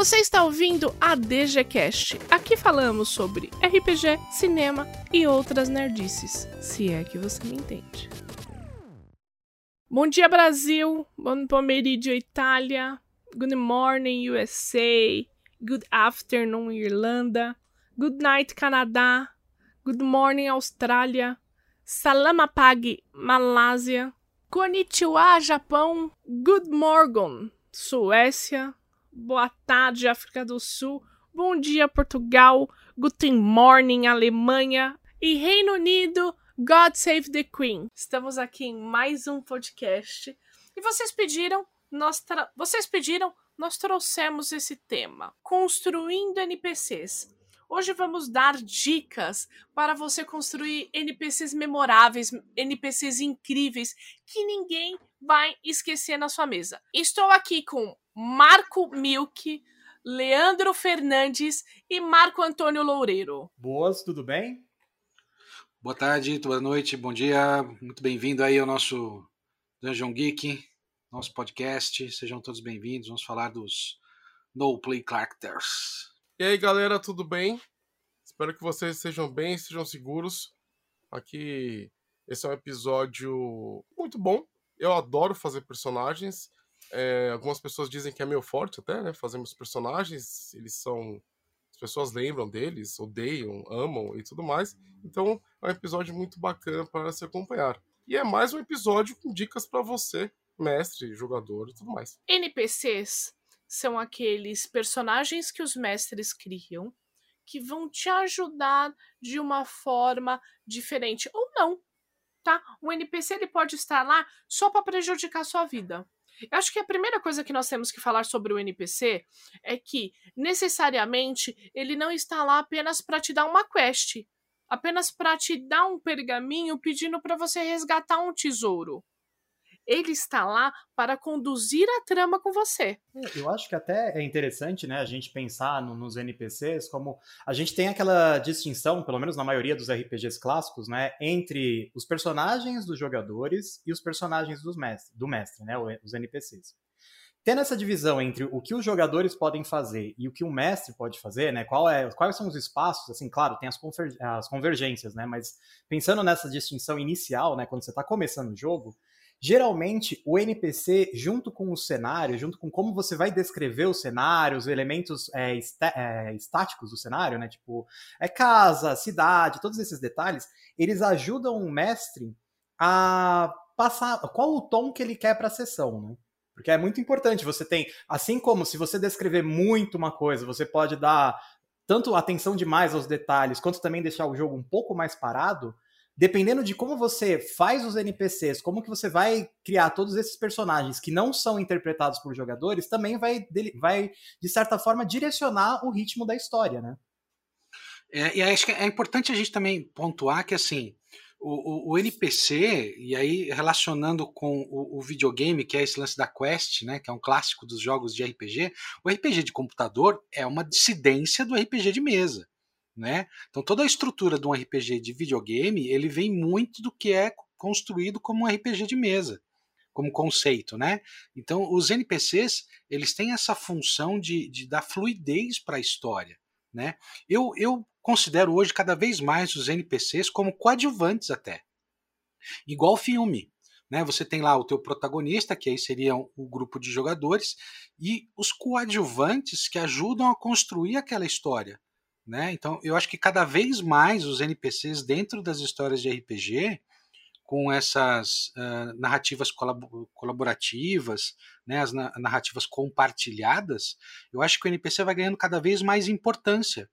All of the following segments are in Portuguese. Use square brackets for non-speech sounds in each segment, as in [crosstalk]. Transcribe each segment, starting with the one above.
Você está ouvindo a DGCast. Aqui falamos sobre RPG, cinema e outras nerdices, se é que você me entende. Bom dia, Brasil. Bom pomeriggio, Itália. Good morning, USA. Good afternoon, Irlanda. Good night, Canadá. Good morning, Austrália. Salamapag, Malásia. Konnichiwa, Japão. Good morning, Suécia. Boa tarde, África do Sul. Bom dia, Portugal. Guten morning, Alemanha. E Reino Unido. God Save the Queen. Estamos aqui em mais um podcast. E vocês pediram, nós vocês pediram, nós trouxemos esse tema: construindo NPCs. Hoje vamos dar dicas para você construir NPCs memoráveis, NPCs incríveis que ninguém vai esquecer na sua mesa. Estou aqui com Marco Milk, Leandro Fernandes e Marco Antônio Loureiro. Boas, tudo bem? Boa tarde, boa noite, bom dia. Muito bem-vindo aí ao nosso Dungeon Geek, nosso podcast. Sejam todos bem-vindos. Vamos falar dos No Play Characters. E aí, galera, tudo bem? Espero que vocês estejam bem, estejam seguros. Aqui, esse é um episódio muito bom. Eu adoro fazer personagens. É, algumas pessoas dizem que é meio forte até, né? Fazemos personagens, eles são pessoas lembram deles, odeiam, amam e tudo mais. Então é um episódio muito bacana para se acompanhar. E é mais um episódio com dicas para você, mestre, jogador e tudo mais. NPCs são aqueles personagens que os mestres criam que vão te ajudar de uma forma diferente ou não, tá? O NPC ele pode estar lá só para prejudicar a sua vida. Eu acho que a primeira coisa que nós temos que falar sobre o NPC é que, necessariamente, ele não está lá apenas para te dar uma quest, apenas para te dar um pergaminho pedindo para você resgatar um tesouro ele está lá para conduzir a trama com você. É, eu acho que até é interessante, né, a gente pensar no, nos NPCs como a gente tem aquela distinção, pelo menos na maioria dos RPGs clássicos, né, entre os personagens dos jogadores e os personagens dos mestre, do mestre, né, os NPCs. Tendo essa divisão entre o que os jogadores podem fazer e o que o mestre pode fazer, né? Qual é, quais são os espaços? Assim, claro, tem as, as convergências, né? Mas pensando nessa distinção inicial, né? Quando você está começando o jogo, Geralmente, o NPC, junto com o cenário, junto com como você vai descrever o cenário, os elementos é, é, estáticos do cenário, né? Tipo, é casa, cidade, todos esses detalhes, eles ajudam o mestre a passar qual o tom que ele quer para a sessão, né? Porque é muito importante. Você tem, assim como se você descrever muito uma coisa, você pode dar tanto atenção demais aos detalhes, quanto também deixar o jogo um pouco mais parado dependendo de como você faz os NPCs, como que você vai criar todos esses personagens que não são interpretados por jogadores, também vai, vai de certa forma, direcionar o ritmo da história, né? É, e acho que é importante a gente também pontuar que, assim, o, o, o NPC, e aí relacionando com o, o, videogame, que é esse lance da Quest, né, que é um clássico dos jogos de RPG, o RPG de computador é uma dissidência do RPG de mesa né? Então toda a estrutura de um RPG de videogame, ele vem muito do que é construído como um RPG de mesa, como conceito, né? Então os NPCs, eles têm essa função de, de dar fluidez para a história, né? Eu, eu considero hoje cada vez mais os NPCs como coadjuvantes até, igual filme. Né, você tem lá o teu protagonista, que aí seriam o grupo de jogadores, e os coadjuvantes que ajudam a construir aquela história. Né? Então, eu acho que cada vez mais os NPCs dentro das histórias de RPG, com essas uh, narrativas colab colaborativas, né, as na narrativas compartilhadas, eu acho que o NPC vai ganhando cada vez mais importância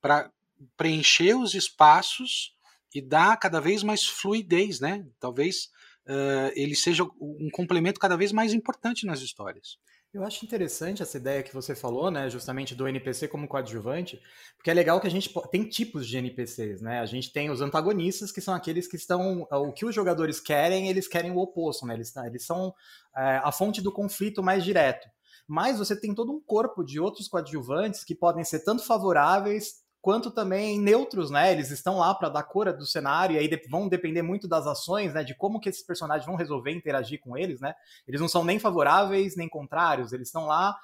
para preencher os espaços e dar cada vez mais fluidez, né? Talvez uh, ele seja um complemento cada vez mais importante nas histórias. Eu acho interessante essa ideia que você falou, né, justamente do NPC como coadjuvante, porque é legal que a gente tem tipos de NPCs, né? A gente tem os antagonistas, que são aqueles que estão. O que os jogadores querem, eles querem o oposto, né? Eles, eles são é, a fonte do conflito mais direto. Mas você tem todo um corpo de outros coadjuvantes que podem ser tanto favoráveis quanto também neutros, né? Eles estão lá para dar cor do cenário e aí vão depender muito das ações, né? De como que esses personagens vão resolver interagir com eles, né? Eles não são nem favoráveis nem contrários, eles estão lá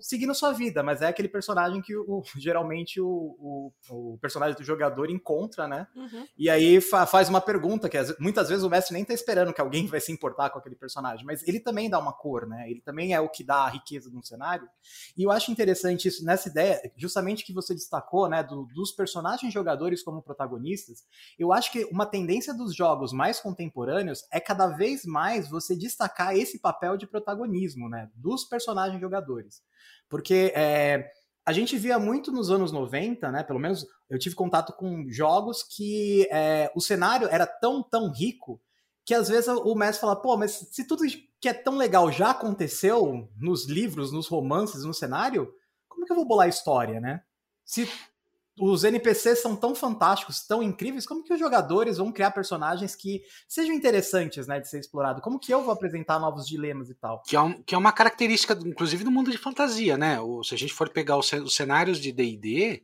seguindo sua vida, mas é aquele personagem que o, [laughs] geralmente o, o, o, personagem do jogador encontra, né? Uhum. E aí fa faz uma pergunta que muitas vezes o mestre nem tá esperando que alguém vai se importar com aquele personagem, mas ele também dá uma cor, né? Ele também é o que dá a riqueza de um cenário. E eu acho interessante isso nessa ideia, justamente que você destacou, né, do, dos personagens jogadores como protagonistas. Eu acho que uma tendência dos jogos mais contemporâneos é cada vez mais você destacar esse papel de protagonismo, né, dos personagens jogadores. Porque é, a gente via muito nos anos 90, né? Pelo menos eu tive contato com jogos que é, o cenário era tão, tão rico que às vezes o mestre fala, pô, mas se tudo que é tão legal já aconteceu nos livros, nos romances, no cenário, como que eu vou bolar a história, né? Se os NPCs são tão fantásticos, tão incríveis, como que os jogadores vão criar personagens que sejam interessantes, né, de ser explorado? Como que eu vou apresentar novos dilemas e tal? Que é, um, que é uma característica, inclusive, do mundo de fantasia, né? Ou, se a gente for pegar os, os cenários de D&D,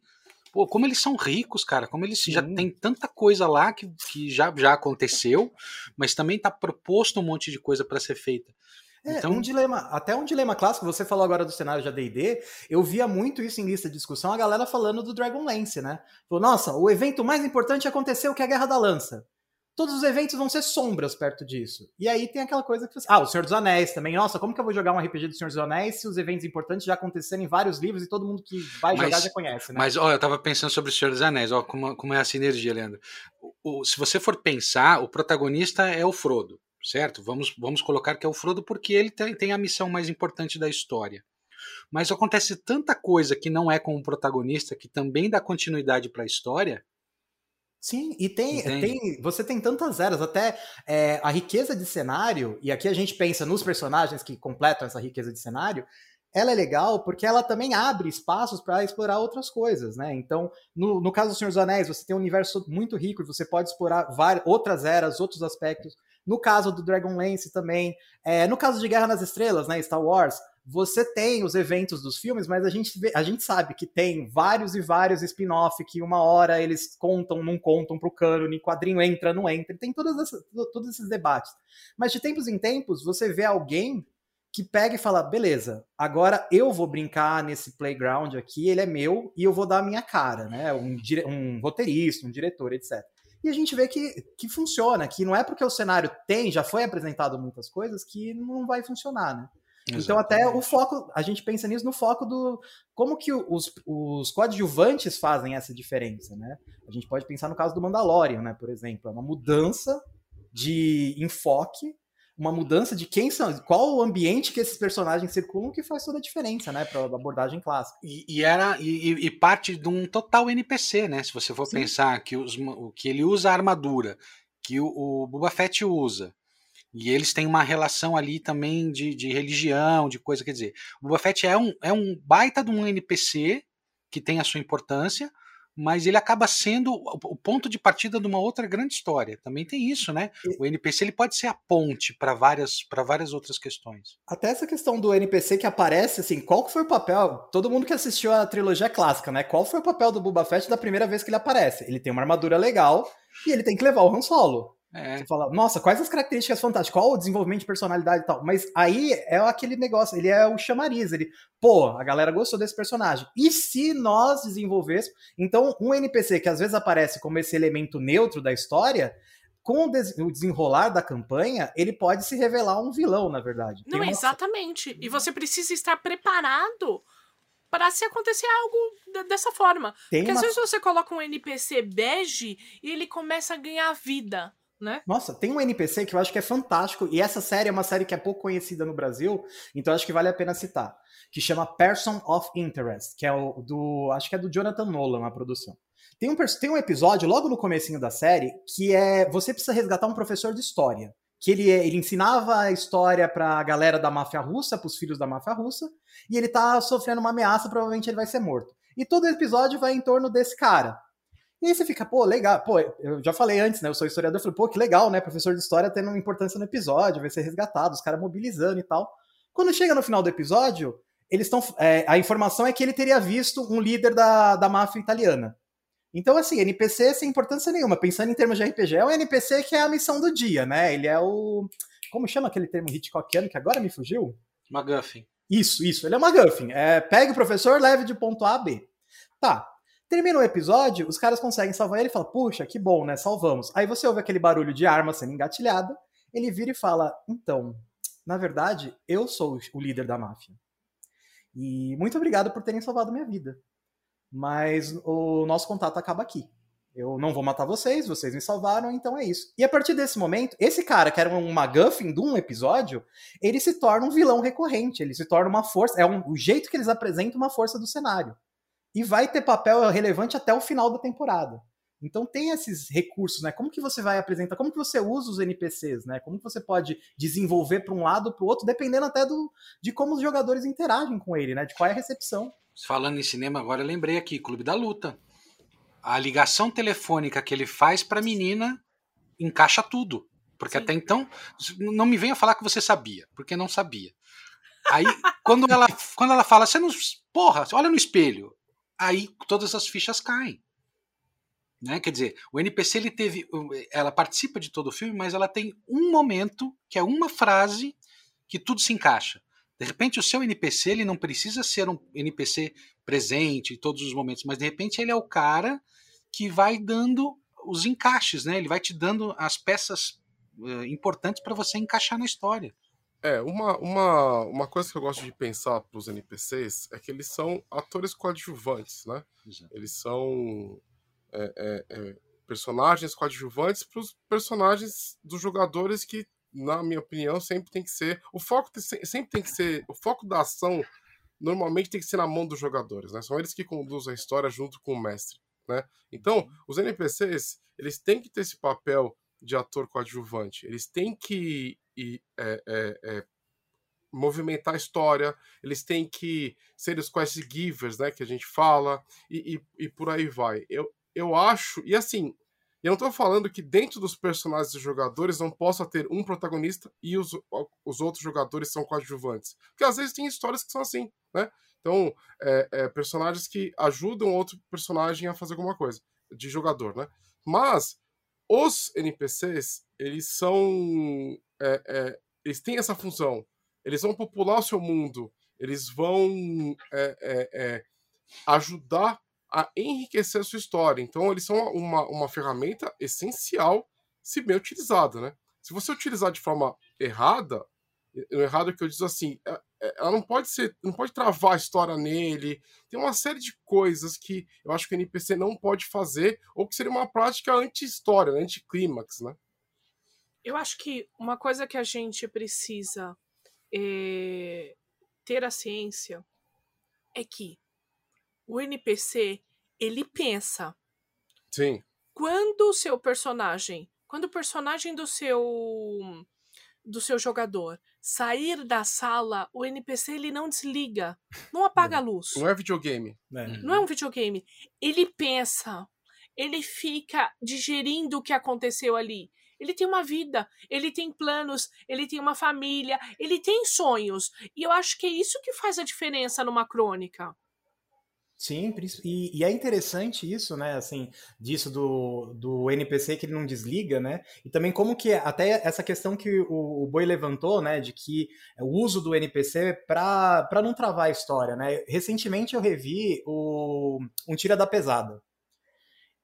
pô, como eles são ricos, cara, como eles Sim. já tem tanta coisa lá que, que já, já aconteceu, mas também está proposto um monte de coisa para ser feita. É, então... um dilema, até um dilema clássico, você falou agora do cenário de AD&D, eu via muito isso em lista de discussão, a galera falando do Dragonlance, né? Falou, nossa, o evento mais importante aconteceu que é a Guerra da Lança. Todos os eventos vão ser sombras perto disso. E aí tem aquela coisa que você... Ah, o Senhor dos Anéis também. Nossa, como que eu vou jogar um RPG do Senhor dos Anéis se os eventos importantes já aconteceram em vários livros e todo mundo que vai mas, jogar já conhece, né? Mas, ó, eu tava pensando sobre o Senhor dos Anéis, ó, como, como é a sinergia, Leandro. O, o, se você for pensar, o protagonista é o Frodo certo? Vamos, vamos colocar que é o Frodo porque ele tem, tem a missão mais importante da história. Mas acontece tanta coisa que não é com o protagonista, que também dá continuidade para a história. Sim, e tem, tem. Você tem tantas eras, até é, a riqueza de cenário, e aqui a gente pensa nos personagens que completam essa riqueza de cenário, ela é legal porque ela também abre espaços para explorar outras coisas, né? Então, no, no caso do Senhor dos Anéis, você tem um universo muito rico e você pode explorar várias, outras eras, outros aspectos. No caso do Dragonlance também. É, no caso de Guerra nas Estrelas, né, Star Wars, você tem os eventos dos filmes, mas a gente, vê, a gente sabe que tem vários e vários spin-off que uma hora eles contam, não contam pro cânone, quadrinho entra, não entra, tem todas essas, todos esses debates. Mas de tempos em tempos, você vê alguém que pega e fala: beleza, agora eu vou brincar nesse playground aqui, ele é meu e eu vou dar a minha cara, né? Um, um roteirista, um diretor, etc. E a gente vê que, que funciona, que não é porque o cenário tem, já foi apresentado muitas coisas, que não vai funcionar, né? Exatamente. Então, até o foco, a gente pensa nisso no foco do como que os, os coadjuvantes fazem essa diferença, né? A gente pode pensar no caso do Mandalorian, né? Por exemplo, é uma mudança de enfoque uma mudança de quem são, qual o ambiente que esses personagens circulam que faz toda a diferença, né, para abordagem clássica. E, e era e, e, parte de um total NPC, né? Se você for Sim. pensar que os, que ele usa a armadura, que o, o Boba Fett usa, e eles têm uma relação ali também de, de religião, de coisa, quer dizer, o Boba Fett é um, é um baita de um NPC que tem a sua importância, mas ele acaba sendo o ponto de partida de uma outra grande história. Também tem isso, né? O NPC ele pode ser a ponte para várias, para várias outras questões. Até essa questão do NPC que aparece, assim, qual foi o papel? Todo mundo que assistiu a trilogia clássica, né? Qual foi o papel do Boba Fett da primeira vez que ele aparece? Ele tem uma armadura legal e ele tem que levar o Han Solo. É. Você fala, nossa, quais as características fantásticas, qual o desenvolvimento de personalidade e tal. Mas aí é aquele negócio, ele é o chamariz, ele, pô, a galera gostou desse personagem. E se nós desenvolvêssemos. Então, um NPC que às vezes aparece como esse elemento neutro da história, com o desenrolar da campanha, ele pode se revelar um vilão, na verdade. Não, uma... exatamente. E você precisa estar preparado para se acontecer algo dessa forma. Tem Porque uma... às vezes você coloca um NPC bege e ele começa a ganhar vida né? Nossa, tem um NPC que eu acho que é fantástico, e essa série é uma série que é pouco conhecida no Brasil, então acho que vale a pena citar, que chama Person of Interest, que é o do, acho que é do Jonathan Nolan, a produção. Tem um, tem um episódio logo no comecinho da série que é você precisa resgatar um professor de história, que ele, ele ensinava a história para a galera da máfia russa, para os filhos da máfia russa, e ele tá sofrendo uma ameaça, provavelmente ele vai ser morto. E todo episódio vai em torno desse cara. E aí você fica, pô, legal. Pô, eu já falei antes, né? Eu sou historiador, eu falei, pô, que legal, né? Professor de história tendo importância no episódio, vai ser resgatado, os caras mobilizando e tal. Quando chega no final do episódio, eles estão. É, a informação é que ele teria visto um líder da, da máfia italiana. Então, assim, NPC sem importância nenhuma. Pensando em termos de RPG, é um NPC que é a missão do dia, né? Ele é o. Como chama aquele termo Hitchcockiano que agora me fugiu? MacGuffin. Isso, isso. Ele é uma Guffin. É, pegue o professor, leve de ponto A a B. Tá. Termina o episódio, os caras conseguem salvar ele e falam, puxa, que bom, né? Salvamos. Aí você ouve aquele barulho de arma sendo engatilhada, ele vira e fala, então, na verdade, eu sou o líder da máfia. E muito obrigado por terem salvado minha vida. Mas o nosso contato acaba aqui. Eu não vou matar vocês, vocês me salvaram, então é isso. E a partir desse momento, esse cara, que era um MacGuffin de um episódio, ele se torna um vilão recorrente, ele se torna uma força, é um, o jeito que eles apresentam uma força do cenário. E vai ter papel relevante até o final da temporada. Então tem esses recursos, né? Como que você vai apresentar, como que você usa os NPCs, né? Como que você pode desenvolver para um lado ou para o outro, dependendo até do, de como os jogadores interagem com ele, né? De qual é a recepção. Falando em cinema, agora eu lembrei aqui, Clube da Luta. A ligação telefônica que ele faz para a menina encaixa tudo. Porque Sim. até então, não me venha falar que você sabia, porque não sabia. Aí, quando ela, quando ela fala, você não. Porra, olha no espelho. Aí todas as fichas caem. Né? Quer dizer, o NPC ele teve, ela participa de todo o filme, mas ela tem um momento que é uma frase que tudo se encaixa. De repente o seu NPC ele não precisa ser um NPC presente em todos os momentos, mas de repente ele é o cara que vai dando os encaixes, né? Ele vai te dando as peças uh, importantes para você encaixar na história. É, uma, uma, uma coisa que eu gosto de pensar para os NPCs é que eles são atores coadjuvantes, né? Exato. Eles são é, é, é, personagens coadjuvantes para os personagens dos jogadores que, na minha opinião, sempre tem que ser. O foco sempre tem que ser. O foco da ação normalmente tem que ser na mão dos jogadores, né? São eles que conduzem a história junto com o mestre, né? Então, os NPCs, eles têm que ter esse papel de ator coadjuvante. Eles têm que e, é, é, é, movimentar a história, eles têm que ser os quest givers, né, que a gente fala, e, e, e por aí vai. Eu, eu acho. E assim, eu não tô falando que dentro dos personagens dos jogadores não possa ter um protagonista e os, os outros jogadores são coadjuvantes. Porque às vezes tem histórias que são assim, né? Então, é, é, personagens que ajudam outro personagem a fazer alguma coisa, de jogador, né? Mas os NPCs, eles são. É, é, eles têm essa função. Eles vão popular o seu mundo, eles vão é, é, ajudar a enriquecer a sua história. Então, eles são uma, uma ferramenta essencial se bem utilizada, né? Se você utilizar de forma errada, errado é que eu digo assim, é, é, ela não pode ser, não pode travar a história nele. Tem uma série de coisas que eu acho que o NPC não pode fazer, ou que seria uma prática anti-história, anti-clímax, né? Eu acho que uma coisa que a gente precisa é, ter a ciência é que o NPC, ele pensa. Sim. Quando o seu personagem, quando o personagem do seu do seu jogador sair da sala, o NPC ele não desliga, não apaga a luz. Não é videogame. É. Não é um videogame. Ele pensa, ele fica digerindo o que aconteceu ali. Ele tem uma vida, ele tem planos, ele tem uma família, ele tem sonhos. E eu acho que é isso que faz a diferença numa crônica. Sim, e, e, é interessante isso, né, assim, disso do, do NPC que ele não desliga, né, e também como que, até essa questão que o, o Boi levantou, né, de que o uso do NPC para não travar a história, né, recentemente eu revi o Um Tira da Pesada,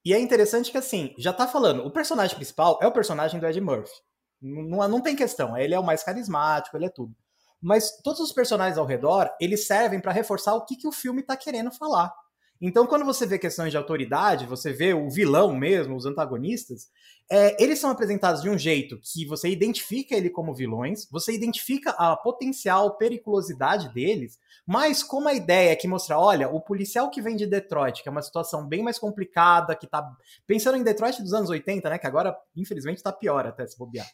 e é interessante que, assim, já tá falando, o personagem principal é o personagem do Ed Murphy, não, não tem questão, ele é o mais carismático, ele é tudo mas todos os personagens ao redor, eles servem para reforçar o que, que o filme está querendo falar. Então, quando você vê questões de autoridade, você vê o vilão mesmo, os antagonistas, é, eles são apresentados de um jeito que você identifica ele como vilões, você identifica a potencial periculosidade deles, mas como a ideia é que mostrar, olha, o policial que vem de Detroit, que é uma situação bem mais complicada, que tá pensando em Detroit dos anos 80, né, que agora, infelizmente, tá pior até se bobear.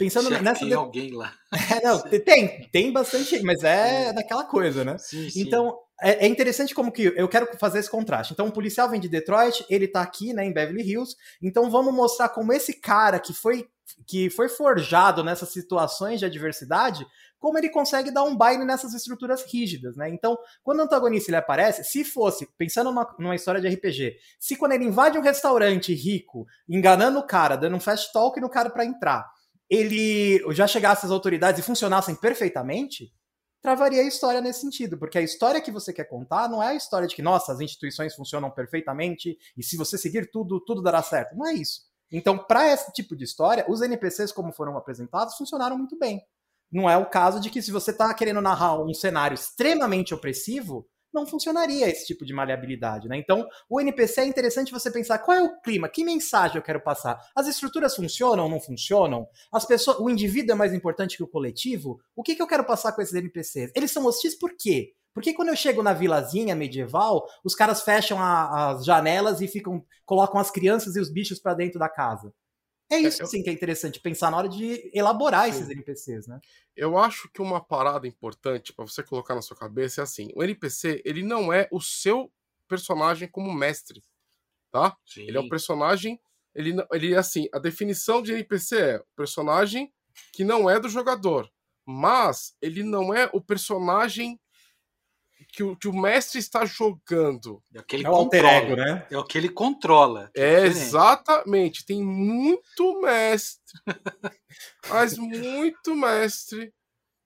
Pensando nessa. Tem alguém lá. [laughs] É, não, [laughs] tem, tem bastante, mas é, daquela coisa, né? Sim, sim. Então, é, é, interessante como que eu quero fazer esse contraste. Então, o policial vem de Detroit, ele tá aqui, né, em Beverly Hills. Então, vamos mostrar como esse cara que foi que foi forjado nessas situações de adversidade, como ele consegue dar um baile nessas estruturas rígidas, né? Então, quando o antagonista ele aparece, se fosse, pensando numa, numa, história de RPG, se quando ele invade um restaurante rico, enganando o cara, dando um fast talk no cara para entrar, ele já chegasse às autoridades e funcionassem perfeitamente, travaria a história nesse sentido, porque a história que você quer contar não é a história de que, nossa, as instituições funcionam perfeitamente e se você seguir tudo, tudo dará certo. Não é isso. Então, para esse tipo de história, os NPCs, como foram apresentados, funcionaram muito bem. Não é o caso de que, se você está querendo narrar um cenário extremamente opressivo, não funcionaria esse tipo de maleabilidade, né? Então, o NPC é interessante você pensar qual é o clima, que mensagem eu quero passar. As estruturas funcionam ou não funcionam? As pessoas, o indivíduo é mais importante que o coletivo? O que, que eu quero passar com esses NPCs? Eles são hostis por quê? Porque quando eu chego na vilazinha medieval, os caras fecham a, as janelas e ficam colocam as crianças e os bichos para dentro da casa. É isso, é, sim, que é interessante pensar na hora de elaborar sim. esses NPCs, né? Eu acho que uma parada importante para você colocar na sua cabeça é assim: o NPC ele não é o seu personagem como mestre, tá? Sim. Ele é um personagem, ele ele é assim, a definição de NPC é o personagem que não é do jogador, mas ele não é o personagem que o, que o mestre está jogando. É o que ele é alter ego, né? É o que ele controla. É, é exatamente. Tem muito mestre, mas muito mestre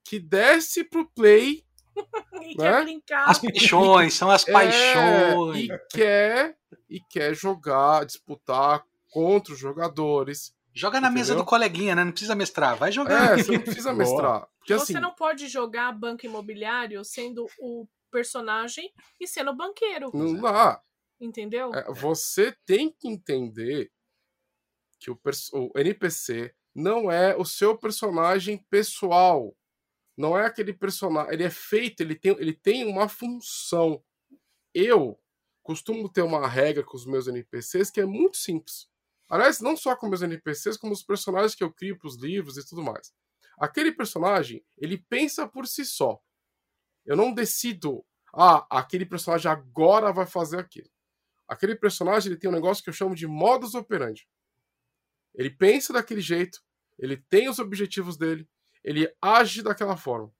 que desce pro play. [laughs] e né? quer brincar. As paixões, são as é, paixões. E quer, e quer jogar, disputar contra os jogadores. Joga na Entendeu? mesa do coleguinha, né? Não precisa mestrar, vai jogar. É, você não precisa mestrar. [laughs] Porque, você assim, não pode jogar banco imobiliário sendo o personagem e sendo banqueiro. Não dá. Entendeu? É, você tem que entender que o, o NPC não é o seu personagem pessoal. Não é aquele personagem. Ele é feito, ele tem, ele tem uma função. Eu costumo ter uma regra com os meus NPCs que é muito simples. Aliás, não só com meus NPCs, como os personagens que eu crio para os livros e tudo mais. Aquele personagem, ele pensa por si só. Eu não decido, ah, aquele personagem agora vai fazer aquilo. Aquele personagem ele tem um negócio que eu chamo de modus operandi. Ele pensa daquele jeito, ele tem os objetivos dele, ele age daquela forma,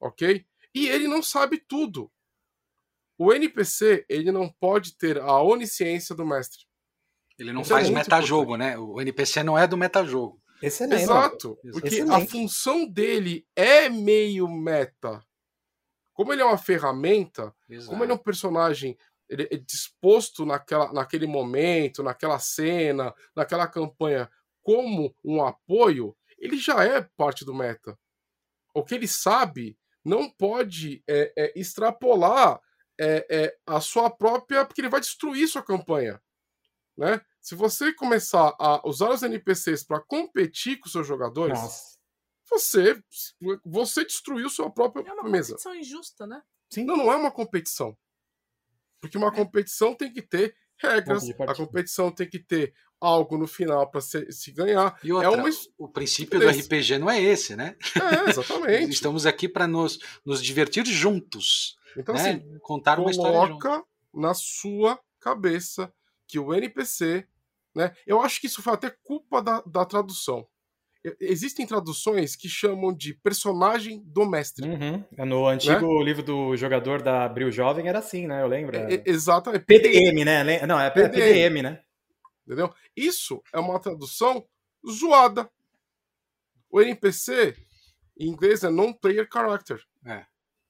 ok? E ele não sabe tudo. O NPC ele não pode ter a onisciência do mestre. Ele não Isso é faz é metajogo, né? O NPC não é do metajogo. Excelente. Exato. Porque Excelente. a função dele é meio meta. Como ele é uma ferramenta, Exato. como ele é um personagem ele é disposto naquela, naquele momento, naquela cena, naquela campanha, como um apoio, ele já é parte do meta. O que ele sabe não pode é, é, extrapolar é, é a sua própria. porque ele vai destruir sua campanha. Né? Se você começar a usar os NPCs para competir com seus jogadores, Nossa você você destruiu sua própria é uma mesa. competição injusta, né? Sim. Não, não é uma competição. Porque uma é. competição tem que ter regras, a competição tem que ter algo no final para se, se, ganhar. E outra, é uma... o princípio do RPG não é esse, né? É, exatamente. Estamos aqui para nos, nos divertir juntos. Então, né? assim, contar uma história coloca na sua cabeça que o NPC, né? Eu acho que isso foi até culpa da, da tradução existem traduções que chamam de personagem do mestre. Uhum. É no antigo né? livro do jogador da Abril Jovem era assim, né? Eu lembro. É, exatamente. PDM, né? Não, é PDM, PDM, né? Entendeu? Isso é uma tradução zoada. O NPC, em inglês, é non-player character. É.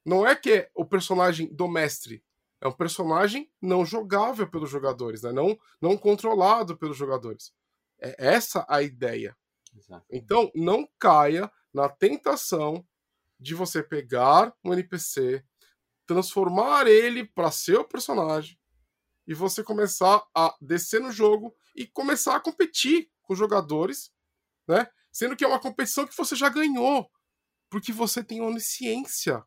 Não é que é o personagem do mestre. É um personagem não jogável pelos jogadores, né? não, não controlado pelos jogadores. É essa a ideia. Exato. Então, não caia na tentação de você pegar um NPC, transformar ele para seu personagem e você começar a descer no jogo e começar a competir com jogadores, né? Sendo que é uma competição que você já ganhou, porque você tem onisciência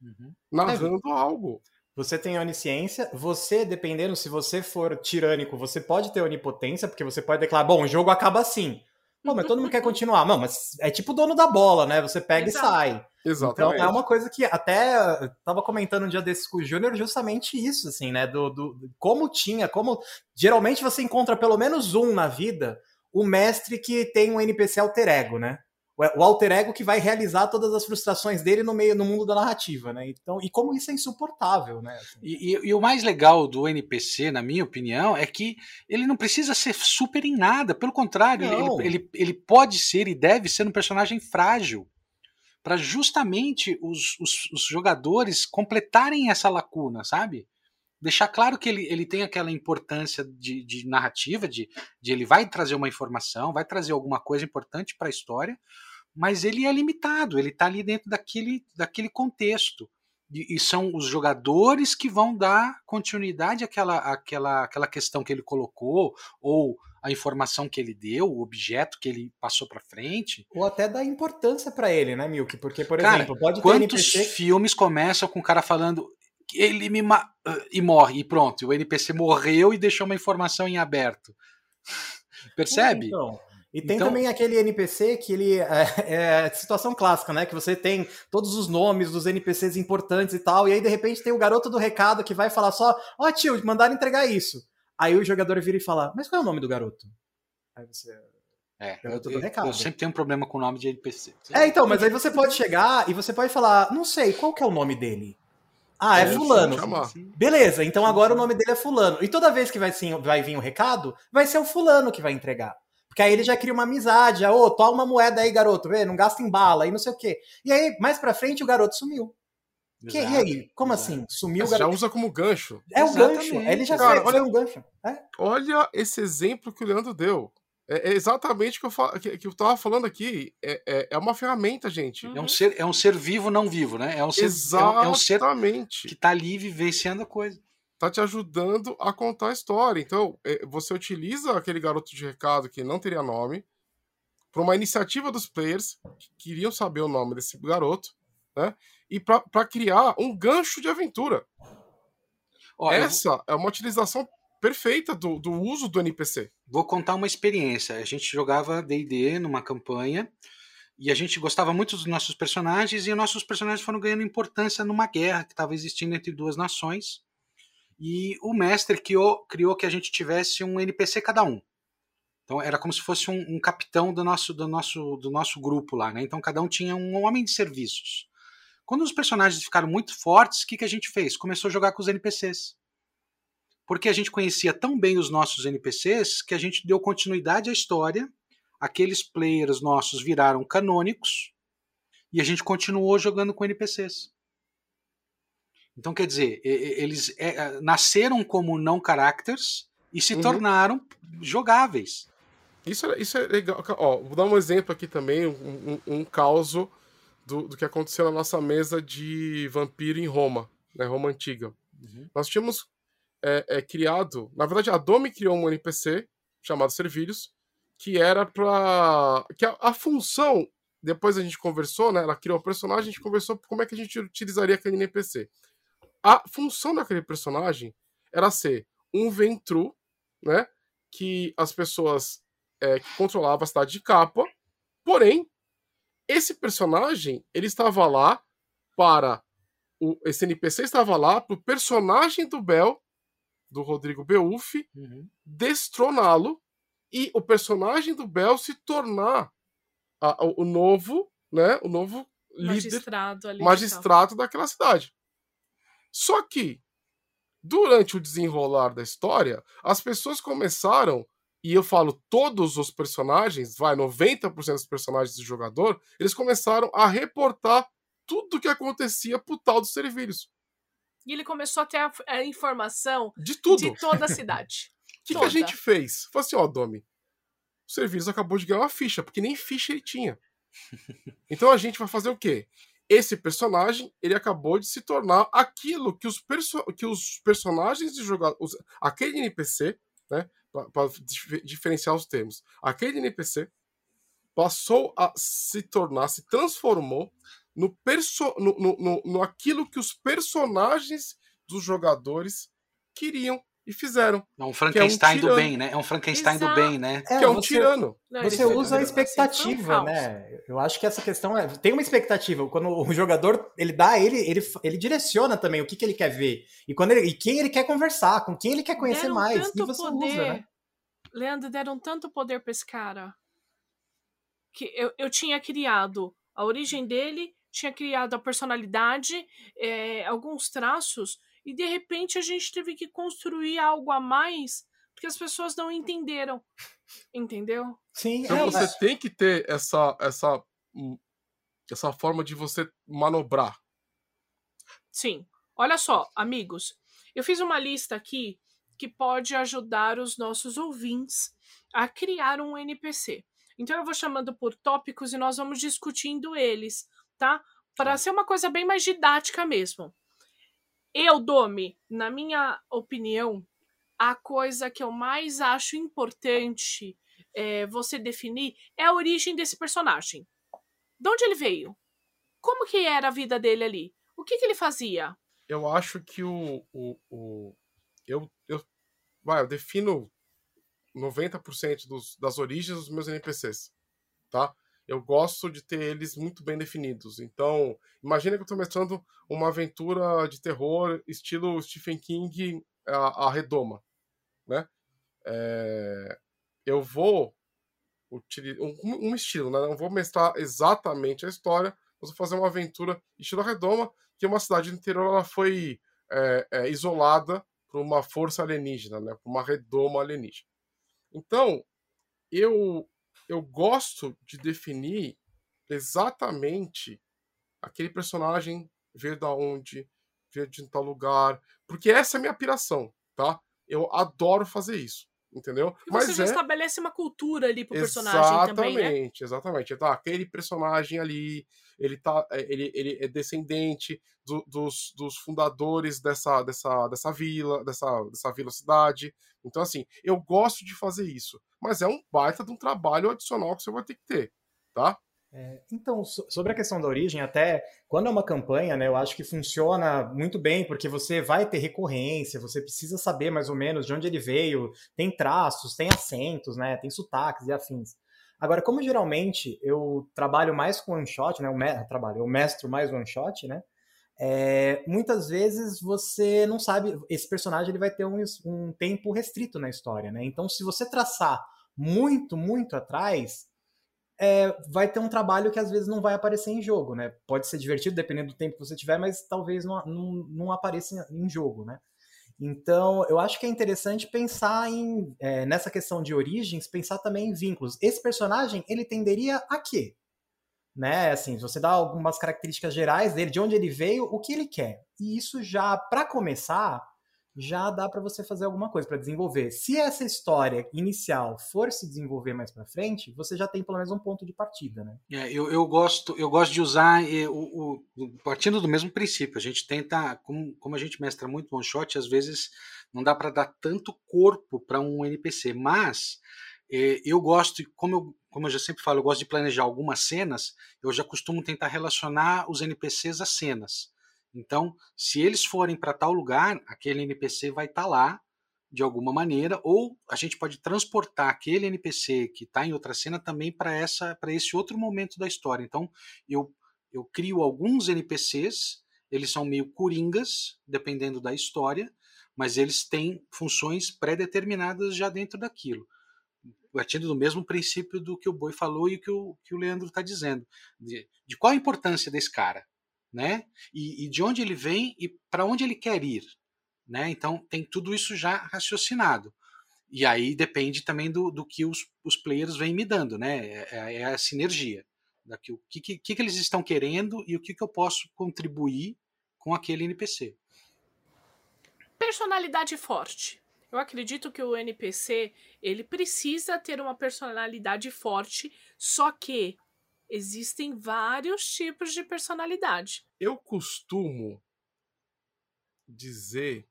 uhum. narrando é. algo. Você tem onisciência, você, dependendo se você for tirânico, você pode ter onipotência, porque você pode declarar, bom, o jogo acaba assim. Pô, mas todo mundo quer continuar. Não, mas é tipo o dono da bola, né? Você pega Exato. e sai. Exatamente. Então é uma coisa que até tava comentando um dia desses com o Júnior justamente isso, assim, né? Do, do, como tinha, como geralmente você encontra pelo menos um na vida, o mestre que tem um NPC alter ego, né? O alter ego que vai realizar todas as frustrações dele no meio no mundo da narrativa, né? Então, e como isso é insuportável, né? Assim. E, e, e, o mais legal do NPC, na minha opinião, é que ele não precisa ser super em nada, pelo contrário, ele, ele, ele, pode ser e deve ser um personagem frágil. para justamente os, os, os, jogadores completarem essa lacuna, sabe? Deixar claro que ele, ele tem aquela importância de, de narrativa, de, de ele vai trazer uma informação, vai trazer alguma coisa importante para a história, mas ele é limitado, ele está ali dentro daquele, daquele contexto. E, e, são os jogadores que vão dar continuidade àquela, àquela, àquela questão que ele colocou, ou a informação que ele deu, o objeto que ele passou para frente. Ou até dar importância para ele, né, Milk? Porque, por cara, exemplo, pode ter quantos NPC... filmes começam com o cara falando ele me ma... e morre, e pronto, o NPC morreu e deixou uma informação em aberto. [laughs] Percebe? Então, e tem então, também aquele NPC que ele é, é, situação clássica, né? Que você tem todos os nomes dos NPCs importantes e tal, e aí de repente tem o garoto do recado que vai falar só: Ó, oh, tio, mandaram entregar isso. Aí o jogador vira e fala: Mas qual é o nome do garoto? Aí você. É, eu, eu, eu, sempre tenho um problema com o nome de NPC. É, então, mas aí você pode chegar e você pode falar: Não sei, qual que é o nome dele? Ah, é, é Fulano. Beleza, então agora o nome dele é Fulano. E toda vez que vai, sim, vai vir o recado, vai ser o Fulano que vai entregar. Porque aí ele já cria uma amizade, ô, oh, toma uma moeda aí, garoto, vê, não gasta em bala, e não sei o quê. E aí, mais pra frente, o garoto sumiu. Que, e aí, como exato. assim? Sumiu o garoto? Já usa como gancho. É o gancho, ele já Cara, olha, um gancho. É? Olha esse exemplo que o Leandro deu. É, é exatamente o que eu, fal... que, que eu tava falando aqui. É, é, é, uma ferramenta, gente. É um ser, é um ser vivo, não vivo, né? É um ser, Exatamente. É um, ser que tá ali vivenciando a coisa tá te ajudando a contar a história. Então, é, você utiliza aquele garoto de recado que não teria nome para uma iniciativa dos players que queriam saber o nome desse garoto, né? E para criar um gancho de aventura. Olha, Essa é uma utilização perfeita do, do uso do NPC. Vou contar uma experiência. A gente jogava D&D numa campanha e a gente gostava muito dos nossos personagens e nossos personagens foram ganhando importância numa guerra que estava existindo entre duas nações e o mestre criou, criou que a gente tivesse um NPC cada um. Então era como se fosse um, um, capitão do nosso, do, nosso, do nosso grupo lá, né? Então cada um tinha um homem de serviços. Quando os personagens ficaram muito fortes, o que, que a gente fez? Começou a jogar com os NPCs. Porque a gente conhecia tão bem os nossos NPCs que a gente deu continuidade à história. Aqueles players nossos viraram canônicos e a gente continuou jogando com NPCs. Então, quer dizer, eles é, é, nasceram como não characters e se uhum. tornaram jogáveis. Isso, é, isso é legal. Ó, vou dar um exemplo aqui também, um, um, um caos do, do que aconteceu na nossa mesa de vampiro em Roma, né, Roma Antiga. Uhum. Nós tínhamos é, é, criado, na verdade, a Domi criou um NPC chamado Servilhos, que era para que a, a, função, depois a gente conversou, né, ela criou o personagem, a gente conversou como é que a gente utilizaria aquele NPC a função daquele personagem era ser um Ventru, né? Que as pessoas é, que controlavam a cidade de Capa. Porém, esse personagem ele estava lá para o, esse NPC estava lá para o personagem do Bel, do Rodrigo Beuf, uhum. destroná-lo e o personagem do Bel se tornar a, o, o novo, né? O novo magistrado líder, magistrado daquela cidade. Só que, durante o desenrolar da história, as pessoas começaram, e eu falo todos os personagens, vai, 90% dos personagens do jogador, eles começaram a reportar tudo o que acontecia pro tal dos servilhos. E ele começou a ter a, a informação de tudo. De toda a [laughs] cidade. O que, que, a gente fez? Falei assim, ó, Domi, o serviço acabou de ganhar uma ficha, porque nem ficha ele tinha. [laughs] Então a gente vai fazer o quê? esse personagem ele acabou de se tornar aquilo que os, perso que os personagens de jogar aquele NPC, né, para diferenciar os termos, aquele NPC passou a se tornar, se transformou no, perso no, no, no, no aquilo que os personagens dos jogadores queriam e fizeram. É um Frankenstein é um do bem, né? É um Frankenstein Exato. do bem, né? É, que é um você, tirano. você usa a expectativa, né? Eu acho que essa questão é. Tem uma expectativa. Quando o jogador ele dá, ele, ele, ele direciona também o que, que ele quer ver. E, quando ele, e quem ele quer conversar, com quem ele quer conhecer deram mais. e você poder, usa, né? Leandro, deram tanto poder pra esse cara. Que eu, eu tinha criado a origem dele, tinha criado a personalidade, é, alguns traços e de repente a gente teve que construir algo a mais porque as pessoas não entenderam. Entendeu? Sim, então é, você mas... tem que ter essa, essa essa forma de você manobrar. Sim. Olha só, amigos, eu fiz uma lista aqui que pode ajudar os nossos ouvintes a criar um NPC. Então eu vou chamando por tópicos e nós vamos discutindo eles, tá? Para ser uma coisa bem mais didática mesmo. Eu, Domi, na minha opinião, a coisa que eu mais acho importante é, você definir é a origem desse personagem. De onde ele veio? Como que era a vida dele ali? O que, que ele fazia? Eu acho que o. o, o eu, eu, vai, eu defino 90% dos, das origens dos meus NPCs, tá? Eu gosto de ter eles muito bem definidos. Então, imagina que eu estou mestrando uma aventura de terror estilo Stephen King, a, a Redoma, né? É, eu vou utilizar um, um, estilo, né? Não vou mestrar exatamente a história, mas vou fazer uma aventura estilo Redoma, que uma cidade do interior ela foi é, é, isolada por uma força alienígena, né? Por uma redoma alienígena. Então, eu, eu gosto de definir exatamente aquele personagem ver da onde, ver de tal lugar, porque essa é a minha piração, tá? Eu adoro fazer isso, entendeu? E você Mas já é... estabelece uma cultura ali pro personagem também, né? Exatamente, exatamente. Tá, aquele personagem ali, ele tá, é, ele, ele é descendente do, dos, dos fundadores dessa, dessa, dessa vila, dessa, dessa vila cidade. Então, assim, eu gosto de fazer isso, mas é um baita de um trabalho adicional que você vai ter que ter, tá? É, então, sobre a questão da origem, até quando é uma campanha, né, eu acho que funciona muito bem, porque você vai ter recorrência, você precisa saber mais ou menos de onde ele veio, tem traços, tem acentos, né, tem sotaques e afins. Agora, como geralmente eu trabalho mais com one shot, né? Eu, me, trabalho, eu mestro mais one shot, né? É, muitas vezes você não sabe, esse personagem ele vai ter um, um tempo restrito na história, né? Então, se você traçar muito, muito atrás, é, vai ter um trabalho que às vezes não vai aparecer em jogo, né? Pode ser divertido dependendo do tempo que você tiver, mas talvez não, não, não apareça em, em jogo, né? Então, eu acho que é interessante pensar em é, nessa questão de origens, pensar também em vínculos. Esse personagem, ele tenderia a quê? Né? Assim, você dá algumas características gerais dele, de onde ele veio, o que ele quer. E isso já, para começar, já dá para você fazer alguma coisa para desenvolver. Se essa história inicial for se desenvolver mais para frente, você já tem pelo menos um ponto de partida, né? É, eu, eu, gosto, eu gosto de usar o, o, partindo do mesmo princípio. A gente tenta, como, como a gente mestra muito one shot, às vezes não dá para dar tanto corpo para um NPC, mas é, eu gosto, como eu, como eu já sempre falo, eu gosto de planejar algumas cenas. Eu já costumo tentar relacionar os NPCs às cenas. Então, se eles forem para tal lugar, aquele NPC vai estar tá lá de alguma maneira, ou a gente pode transportar aquele NPC que está em outra cena também para essa para esse outro momento da história. Então, eu eu crio alguns NPCs, eles são meio coringas, dependendo da história, mas eles têm funções pré-determinadas já dentro daquilo. Partindo do mesmo princípio do que o Boi falou e que o, que o Leandro está dizendo. De, de qual a importância desse cara? Né? E, e de onde ele vem e para onde ele quer ir, né? Então tem tudo isso já raciocinado. E aí depende também do, do que os, os players vêm me dando, né? É, é, é a sinergia. Daqui, o que, que, que, eles estão querendo e o que, que eu posso contribuir com aquele NPC. Personalidade forte. Eu acredito que o NPC ele precisa ter uma personalidade forte, só que existem vários tipos de personalidade. Eu costumo dizer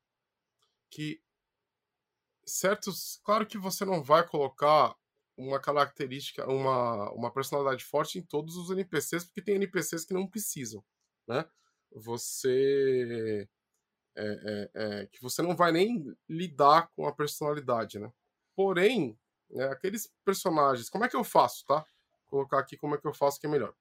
que certos. Claro que você não vai colocar uma característica, uma, uma personalidade forte em todos os NPCs, porque tem NPCs que não precisam, né? Você. É, é, é, que você não vai nem lidar com a personalidade, né? Porém, né, aqueles personagens. Como é que eu faço, tá? Colocar aqui como é que eu faço que é melhor.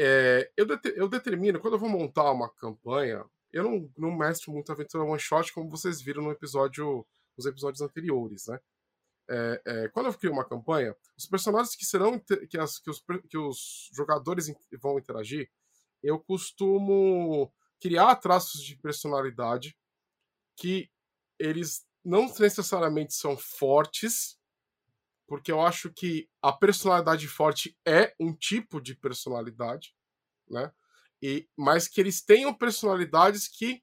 É, eu, eu determino, quando eu vou montar uma campanha, eu não, não mestro muito aventura one shot, como vocês viram no episódio, nos episódios anteriores, né? É, é, quando eu crio uma campanha, os personagens que serão que, as, que, os, que os jogadores vão interagir, eu costumo criar traços de personalidade que eles não necessariamente são fortes, porque eu acho que a personalidade forte é um tipo de personalidade, né? E, mas que eles tenham personalidades que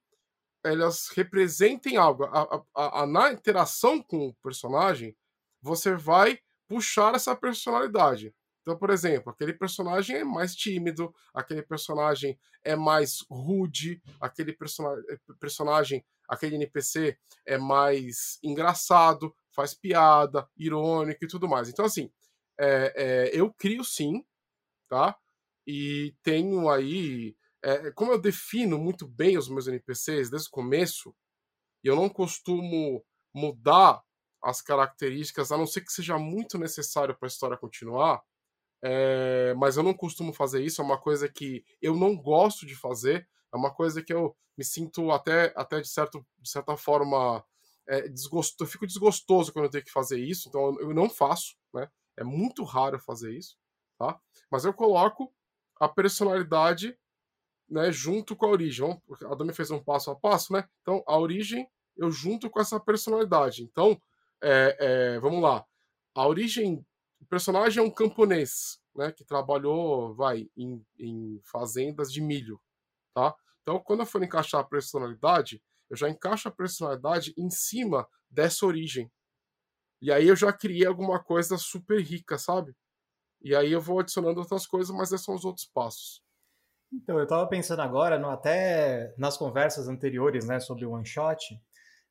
elas representem algo. A, a, a, na interação com o personagem, você vai puxar essa personalidade. Então, por exemplo, aquele personagem é mais tímido, aquele personagem é mais rude, aquele eh, personagem, aquele NPC é mais engraçado, faz piada, irônico e tudo mais. Então, assim, é, é, eu crio sim, tá? E tenho aí. É, como eu defino muito bem os meus NPCs desde o começo, e eu não costumo mudar as características, a não ser que seja muito necessário para a história continuar, é, mas eu não costumo fazer isso, é uma coisa que eu não gosto de fazer, é uma coisa que eu me sinto até, até de, certo, de certa forma é, desgosto, eu fico desgostoso quando eu tenho que fazer isso, então eu não faço, né? É muito raro fazer isso, tá? Mas eu coloco a personalidade né, junto com a origem. A Dami fez um passo a passo, né? Então, a origem eu junto com essa personalidade. Então, é, é, vamos lá. A origem o personagem é um camponês, né, que trabalhou, vai, em, em fazendas de milho, tá? Então, quando eu for encaixar a personalidade, eu já encaixo a personalidade em cima dessa origem. E aí eu já criei alguma coisa super rica, sabe? E aí eu vou adicionando outras coisas, mas esses são os outros passos. Então, eu estava pensando agora, no, até nas conversas anteriores, né, sobre o one shot,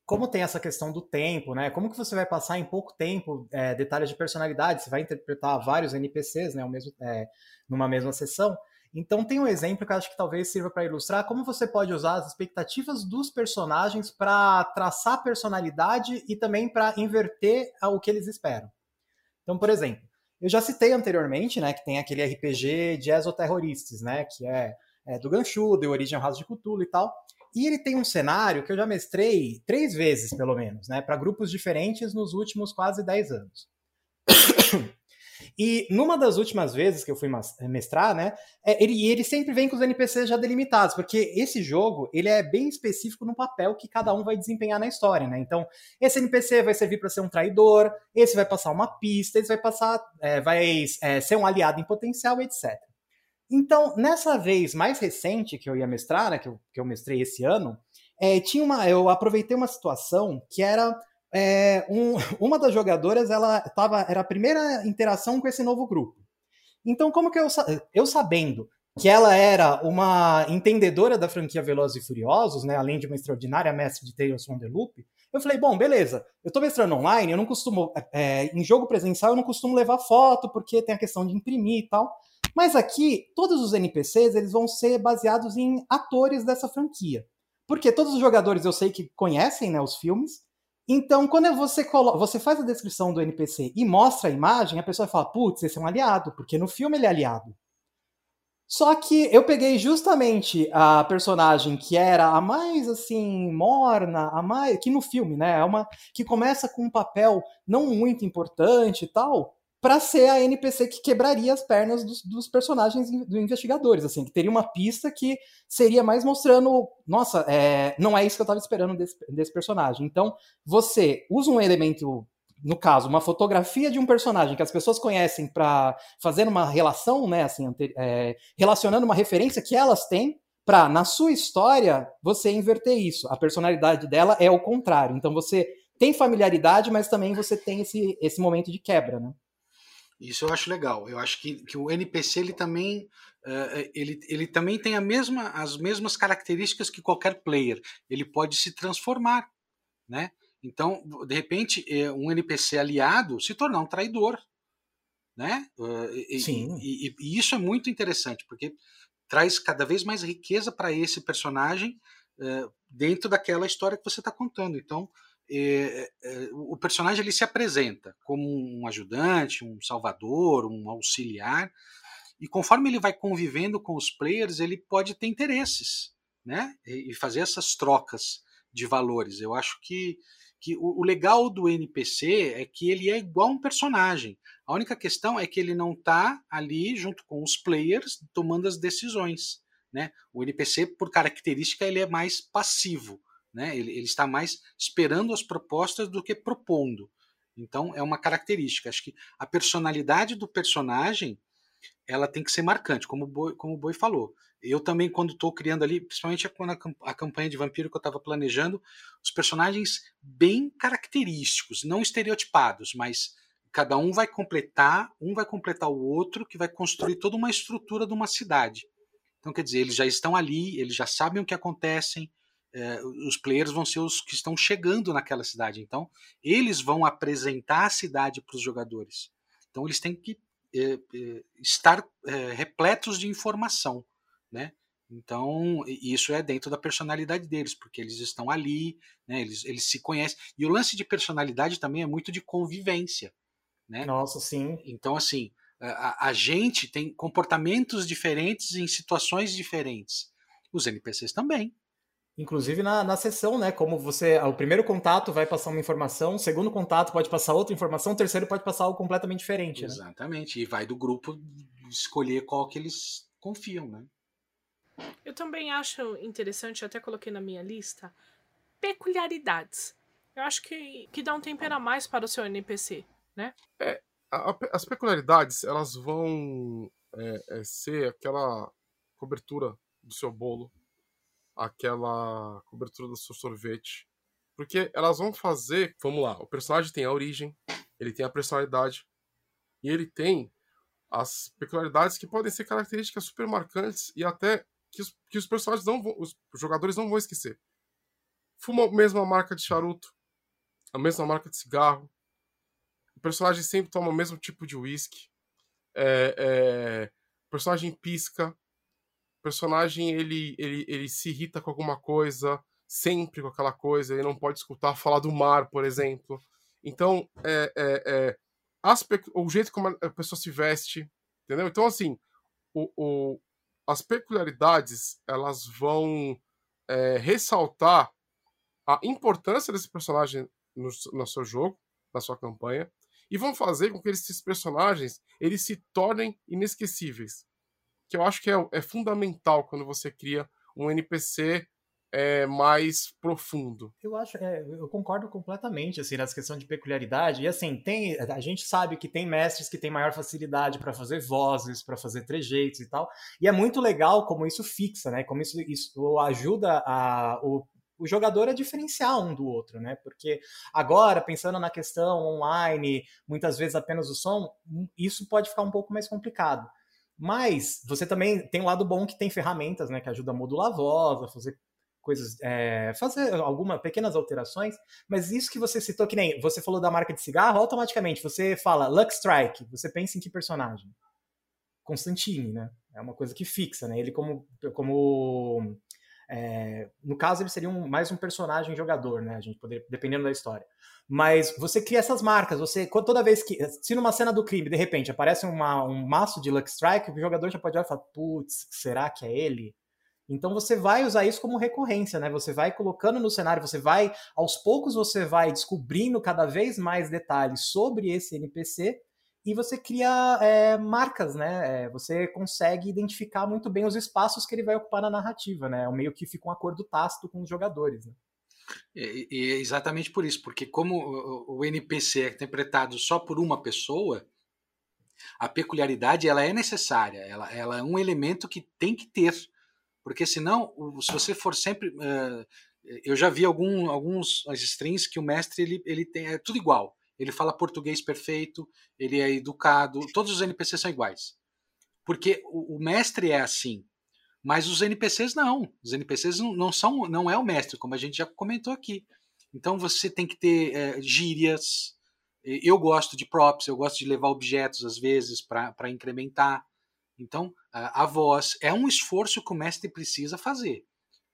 como tem essa questão do tempo, né? Como que você vai passar em pouco tempo é, detalhes de personalidade? Você vai interpretar vários NPCs, né? Mesmo, é, numa mesma sessão. Então tem um exemplo que eu acho que talvez sirva para ilustrar como você pode usar as expectativas dos personagens para traçar personalidade e também para inverter o que eles esperam. Então, por exemplo, eu já citei anteriormente, né, que tem aquele RPG de exoterroristas, né, que é, é do Ganchu, de Origem Raça de Cthulhu e tal. E ele tem um cenário que eu já mestrei três vezes, pelo menos, né, para grupos diferentes nos últimos quase dez anos. E numa das últimas vezes que eu fui mestrar, né, é, ele, ele sempre vem com os NPCs já delimitados, porque esse jogo ele é bem específico no papel que cada um vai desempenhar na história, né? Então, esse NPC vai servir para ser um traidor, esse vai passar uma pista, esse vai passar, é, vai é, ser um aliado em potencial, etc. Então, nessa vez mais recente que eu ia mestrar, né, que eu, que eu mestrei esse ano, é, tinha uma, eu aproveitei uma situação que era é, um, [laughs] uma das jogadoras, ela tava, era a primeira interação com esse novo grupo. Então, como que eu, eu sabendo que ela era uma entendedora da franquia Velozes e Furiosos, né, além de uma extraordinária mestre de Tales from the Loop, eu falei, bom, beleza, eu tô mestrando online, eu não costumo, é, em jogo presencial eu não costumo levar foto, porque tem a questão de imprimir e tal, mas aqui, todos os NPCs, eles vão ser baseados em atores dessa franquia. Porque todos os jogadores eu sei que conhecem né, os filmes, então, quando você, coloca, você faz a descrição do NPC e mostra a imagem, a pessoa fala, putz, esse é um aliado, porque no filme ele é aliado. Só que eu peguei justamente a personagem que era a mais assim morna, a mais que no filme, né, é uma que começa com um papel não muito importante e tal, para ser a NPC que quebraria as pernas dos, dos personagens dos investigadores, assim, que teria uma pista que seria mais mostrando, nossa, é, não é isso que eu estava esperando desse, desse personagem. Então, você usa um elemento no caso, uma fotografia de um personagem que as pessoas conhecem para fazer uma relação, né, assim, é, relacionando uma referência que elas têm, para na sua história você inverter isso. A personalidade dela é o contrário. Então você tem familiaridade, mas também você tem esse, esse momento de quebra, né? Isso eu acho legal. Eu acho que, que o NPC ele também uh, ele, ele também tem a mesma, as mesmas características que qualquer player. Ele pode se transformar, né? Então, de repente, um NPC aliado se tornar um traidor, né? Uh, Sim. E, e, e, isso é muito interessante porque traz cada vez mais riqueza para esse personagem uh, dentro daquela história que você está contando. Então, é, é, o personagem ele se apresenta como um ajudante, um salvador, um auxiliar, e conforme ele vai convivendo com os players, ele pode ter interesses, né? E fazer essas trocas de valores. Eu acho que, que o, o legal do NPC é que ele é igual um personagem. A única questão é que ele não está ali junto com os players tomando as decisões. Né? O NPC, por característica, ele é mais passivo. Né? Ele, ele está mais esperando as propostas do que propondo. Então, é uma característica. Acho que a personalidade do personagem ela tem que ser marcante, como o Boi, como o Boi falou. Eu também, quando estou criando ali, principalmente quando a, a campanha de vampiro que eu estava planejando, os personagens bem característicos, não estereotipados, mas cada um vai completar, um vai completar o outro, que vai construir toda uma estrutura de uma cidade. Então, quer dizer, eles já estão ali, eles já sabem o que acontecem, é, os players vão ser os que estão chegando naquela cidade. Então, eles vão apresentar a cidade para os jogadores. Então, eles têm que é, é, estar repletos de informação, né? Então, isso é dentro da personalidade deles, porque eles estão ali, né? eles, eles se conhecem. E o lance de personalidade também é muito de convivência. Né? Nossa, sim. Então, assim, a, a gente tem comportamentos diferentes em situações diferentes. Os NPCs também. Inclusive na, na sessão, né? Como você. O primeiro contato vai passar uma informação, o segundo contato pode passar outra informação, o terceiro pode passar algo completamente diferente. Né? Exatamente. Né? E vai do grupo escolher qual que eles confiam, né? Eu também acho interessante, até coloquei na minha lista, peculiaridades. Eu acho que, que dá um tempero a mais para o seu NPC, né? É, a, a, as peculiaridades, elas vão é, é, ser aquela cobertura do seu bolo aquela cobertura do seu sorvete. Porque elas vão fazer. Vamos lá, o personagem tem a origem, ele tem a personalidade, e ele tem as peculiaridades que podem ser características super marcantes e até que os, que os personagens não vão, os jogadores não vão esquecer. Fuma a mesma marca de charuto, a mesma marca de cigarro. O personagem sempre toma o mesmo tipo de whisky. É, é, o personagem pisca, personagem ele, ele, ele se irrita com alguma coisa, sempre com aquela coisa, ele não pode escutar falar do mar, por exemplo. Então, é, é, é o jeito como a pessoa se veste, entendeu? Então, assim, o, o as peculiaridades elas vão é, ressaltar a importância desse personagem no, no seu jogo, na sua campanha, e vão fazer com que esses personagens eles se tornem inesquecíveis que eu acho que é, é fundamental quando você cria um NPC é, mais profundo. Eu acho, é, eu concordo completamente assim nessa questão de peculiaridade. E assim, tem, a gente sabe que tem mestres que têm maior facilidade para fazer vozes, para fazer trejeitos e tal. E é muito legal como isso fixa, né? Como isso, isso ajuda a, o, o jogador a diferenciar um do outro, né? Porque agora, pensando na questão online, muitas vezes apenas o som, isso pode ficar um pouco mais complicado. Mas você também tem um lado bom que tem ferramentas, né, que ajudam a modular a voz, a fazer coisas, é, fazer algumas pequenas alterações, mas isso que você citou, que nem você falou da marca de cigarro, automaticamente você fala Lux Strike, você pensa em que personagem? Constantine, né? É uma coisa que fixa, né? Ele como, como é, no caso, ele seria um, mais um personagem jogador, né? A gente poderia, dependendo da história. Mas você cria essas marcas, você toda vez que. Se numa cena do crime, de repente, aparece uma, um maço de Luck Strike, o jogador já pode olhar e falar, putz, será que é ele? Então você vai usar isso como recorrência, né? Você vai colocando no cenário, você vai, aos poucos, você vai descobrindo cada vez mais detalhes sobre esse NPC e você cria é, marcas, né? É, você consegue identificar muito bem os espaços que ele vai ocupar na narrativa, né? É meio que fica um acordo tácito com os jogadores. Né? E, e é exatamente por isso, porque como o, NPC é interpretado só por uma pessoa, a peculiaridade ela é necessária, ela, ela é um elemento que tem que ter, porque senão, se você for sempre, uh, eu já vi algum, alguns strings que o mestre ele, ele tem é tudo igual ele fala português perfeito, ele é educado, todos os NPCs são iguais. Porque o, o mestre é assim, mas os NPCs não. Os NPCs não, não, são, não é o mestre, como a gente já comentou aqui. Então você tem que ter é, gírias. Eu gosto de props, eu gosto de levar objetos às vezes para incrementar. Então a, a, voz é um esforço que o mestre precisa fazer,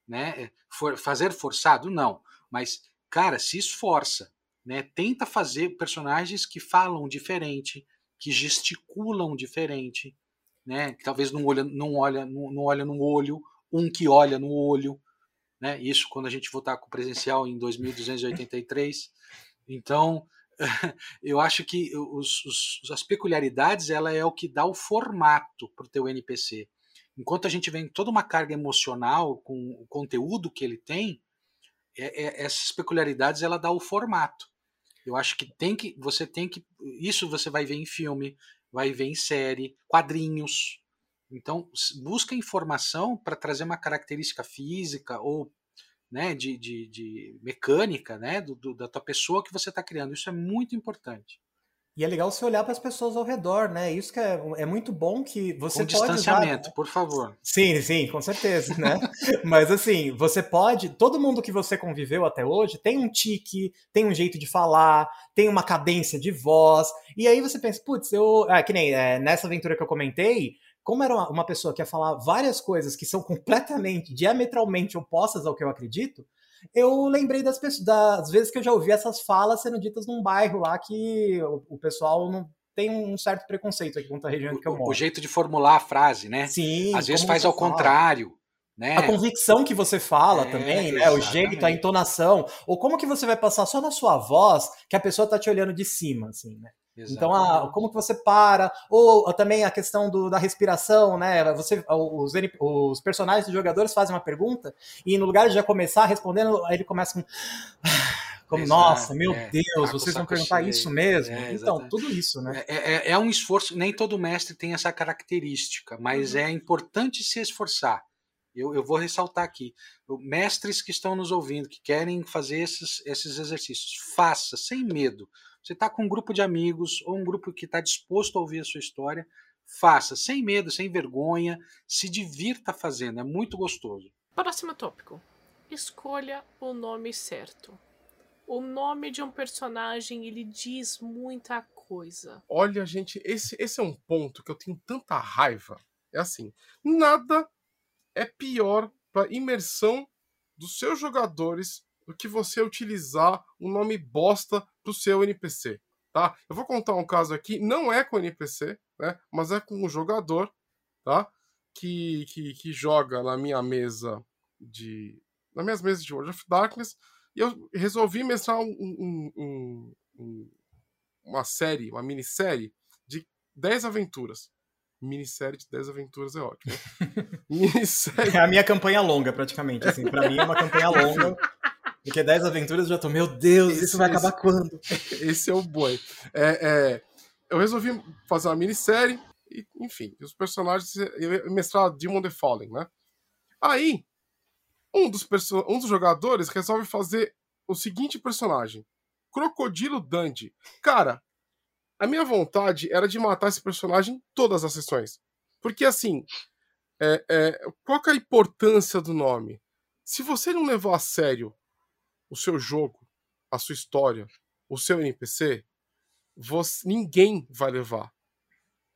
né? É, for, fazer forçado não, mas cara se esforça né? Tenta fazer personagens que falam diferente, que gesticulam diferente, né? Que talvez não olha, não olha, não, não olha no olho, um que olha no olho, né? Isso quando a gente voltar com o presencial em 2283. Então, [laughs] eu acho que os, os, as peculiaridades ela é o que dá o formato para o teu NPC. Enquanto a gente vem toda uma carga emocional com o conteúdo que ele tem, é, é, essas peculiaridades ela dá o formato. Eu acho que tem que você tem que isso você vai ver em filme, vai ver em série, quadrinhos. Então, busca informação para trazer uma característica física ou né, de, de, de mecânica né, do, do, da tua pessoa que você está criando. Isso é muito importante. E é legal você olhar para as pessoas ao redor, né? Isso que é, é muito bom que você com pode distanciamento, usar... por favor. Sim, sim, com certeza, né? [laughs] Mas assim, você pode, todo mundo que você conviveu até hoje tem um tique, tem um jeito de falar, tem uma cadência de voz, e aí você pensa, putz, eu, ah, que nem é, nessa aventura que eu comentei, como era uma pessoa que ia falar várias coisas que são [laughs] completamente, diametralmente opostas ao que eu acredito, eu lembrei das, pessoas, das vezes que eu já ouvi essas falas sendo ditas num bairro lá que o, o pessoal não tem um certo preconceito aqui contra a região que eu moro. O jeito de formular a frase, né? Sim. Às vezes faz ao fala. contrário. Né? A convicção que você fala é, também, né? O jeito, a entonação. Ou como que você vai passar só na sua voz que a pessoa tá te olhando de cima, assim, né? Exatamente. Então, a, como que você para? Ou, ou também a questão do, da respiração, né? Você, os, os personagens dos jogadores fazem uma pergunta e no lugar de já começar respondendo, ele começa com. [sighs] Como, Exato, nossa, meu é, Deus, vocês vão perguntar isso mesmo? É, então, tudo isso, né? É, é, é, um esforço, nem todo mestre tem essa característica, mas uhum. é importante se esforçar. Eu, eu vou ressaltar aqui. Mestres que estão nos ouvindo, que querem fazer esses, esses exercícios, faça, sem medo. Você está com um grupo de amigos ou um grupo que está disposto a ouvir a sua história, faça, sem medo, sem vergonha, se divirta fazendo, é muito gostoso. Próximo tópico. Escolha o nome certo. O nome de um personagem, ele diz muita coisa. Olha, gente, esse, esse é um ponto que eu tenho tanta raiva. É assim, nada é pior para imersão dos seus jogadores do que você utilizar um nome bosta pro seu NPC, tá? Eu vou contar um caso aqui, não é com NPC, né? Mas é com um jogador, tá? Que, que, que joga na minha mesa de. nas minhas mesas de World of Darkness. E eu resolvi mestrar um, um, um, um uma série, uma minissérie de 10 aventuras. Minissérie de 10 aventuras é ótimo. [laughs] minissérie... É a minha campanha longa, praticamente. Assim, para mim é uma campanha longa. [laughs] Porque 10 aventuras eu já tô, meu Deus, esse, isso vai acabar esse, quando? [laughs] Esse é o boi. É, é, eu resolvi fazer uma minissérie, e, enfim, os personagens. Eu mestrar Demon the Fallen, né? Aí, um dos, um dos jogadores resolve fazer o seguinte personagem: Crocodilo Dandy. Cara, a minha vontade era de matar esse personagem em todas as sessões. Porque, assim, é, é, qual é a importância do nome? Se você não levar a sério o seu jogo, a sua história, o seu NPC, você, ninguém vai levar.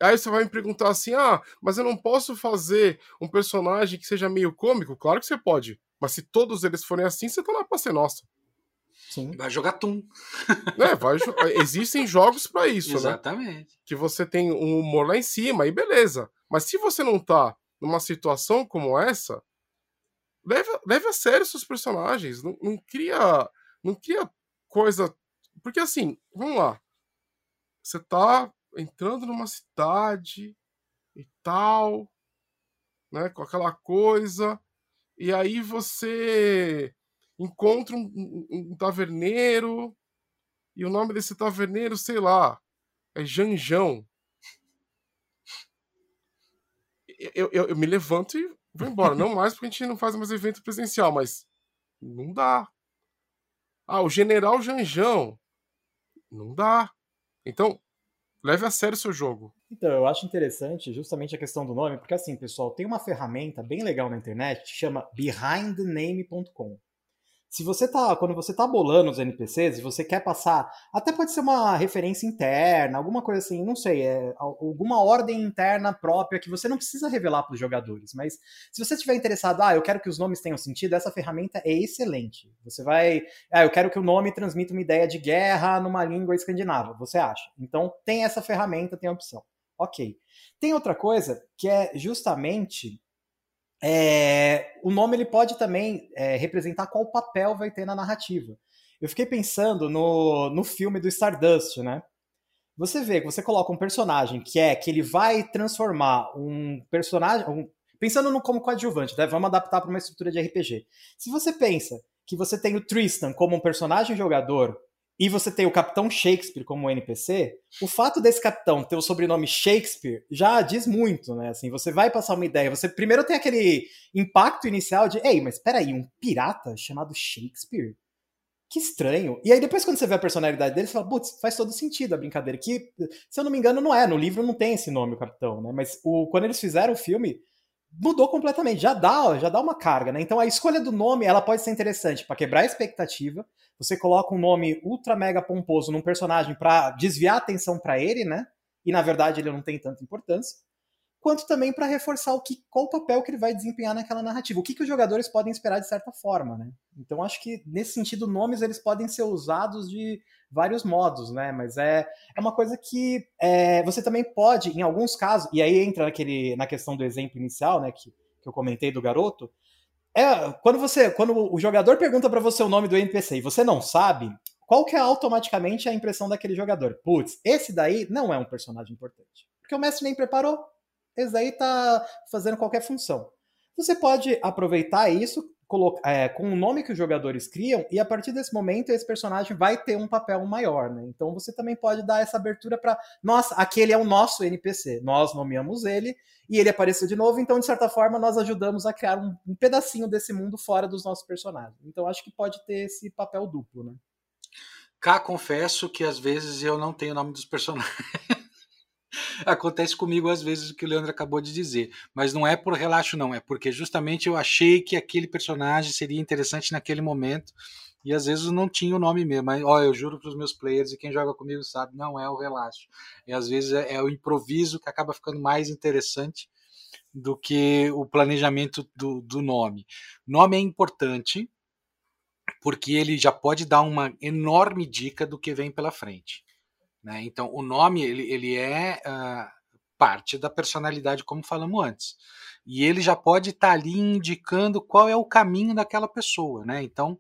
Aí você vai me perguntar assim: ah, mas eu não posso fazer um personagem que seja meio cômico? Claro que você pode. Mas se todos eles forem assim, você tá na pra ser nossa. Sim. Vai jogar Tum. [laughs] É, vai, existem jogos para isso, né? Exatamente. né? Que você tem um humor lá em cima, e beleza. Mas se você não tá numa situação como essa, leve, leve a sério seus personagens. Não, não cria. Não cria coisa. Porque assim, vamos lá. Você tá entrando numa cidade e tal, né? Com aquela coisa. E aí você encontra um, um, um taverneiro. E o nome desse taverneiro, sei lá, é Janjão. Eu, eu, eu, me levanto e vou embora. Não mais porque a gente não faz mais evento presencial, mas não dá. Ah, o General Janjão. Não dá. Então, leve a sério o seu jogo. Então, eu acho interessante justamente a questão do nome, porque assim, pessoal, tem uma ferramenta bem legal na internet que chama behindthename.com se você tá, quando você tá bolando os NPCs e você quer passar, até pode ser uma referência interna, alguma coisa assim, não sei, é alguma ordem interna própria que você não precisa revelar para os jogadores, mas se você estiver interessado, ah, eu quero que os nomes tenham sentido, essa ferramenta é excelente. Você vai, ah, eu quero que o nome transmita uma ideia de guerra numa língua escandinava, você acha? Então tem essa ferramenta, tem a opção. Ok. Tem outra coisa que é justamente é, o nome ele pode também é, representar qual papel vai ter na narrativa. Eu fiquei pensando no, no filme do Stardust, né? Você vê que você coloca um personagem que é que ele vai transformar um personagem. Um, pensando no como coadjuvante, né? vamos adaptar para uma estrutura de RPG. Se você pensa que você tem o Tristan como um personagem jogador e você tem o Capitão Shakespeare como NPC, o fato desse capitão ter o sobrenome Shakespeare já diz muito, né? Assim, você vai passar uma ideia. Você primeiro tem aquele impacto inicial de, ei, mas peraí, um pirata chamado Shakespeare? Que estranho. E aí depois quando você vê a personalidade dele, você fala, putz, faz todo sentido a brincadeira. Que, se eu não me engano, não é. No livro não tem esse nome, o capitão, né? Mas o, quando eles fizeram o filme, mudou completamente. Já dá, já dá uma carga, né? Então a escolha do nome, ela pode ser interessante para quebrar a expectativa. Você coloca um nome ultra mega pomposo num personagem para desviar a atenção para ele, né? E na verdade ele não tem tanta importância. Quanto também para reforçar o que, qual o papel que ele vai desempenhar naquela narrativa, o que, que os jogadores podem esperar de certa forma, né? Então acho que nesse sentido nomes eles podem ser usados de vários modos, né? Mas é, é uma coisa que é, você também pode, em alguns casos, e aí entra naquele, na questão do exemplo inicial, né, que, que eu comentei do garoto, é quando você, quando o jogador pergunta para você o nome do NPC e você não sabe, qual que é automaticamente a impressão daquele jogador? Putz, esse daí não é um personagem importante. Porque o mestre nem preparou. Esse daí tá fazendo qualquer função. Você pode aproveitar isso é, com o nome que os jogadores criam, e a partir desse momento esse personagem vai ter um papel maior, né? Então você também pode dar essa abertura para, nossa, aquele é o nosso NPC, nós nomeamos ele e ele apareceu de novo, então de certa forma nós ajudamos a criar um, um pedacinho desse mundo fora dos nossos personagens. Então acho que pode ter esse papel duplo, né? Cá confesso que às vezes eu não tenho o nome dos personagens. Acontece comigo às vezes o que o Leandro acabou de dizer, mas não é por relaxo, não, é porque justamente eu achei que aquele personagem seria interessante naquele momento e às vezes não tinha o nome mesmo. Mas, ó, eu juro para os meus players e quem joga comigo sabe, não é o relaxo. E às vezes é, é o improviso que acaba ficando mais interessante do que o planejamento do, do nome. Nome é importante porque ele já pode dar uma enorme dica do que vem pela frente. Né? Então, o nome ele, ele é uh, parte da personalidade, como falamos antes. E ele já pode estar tá ali indicando qual é o caminho daquela pessoa. Né? Então,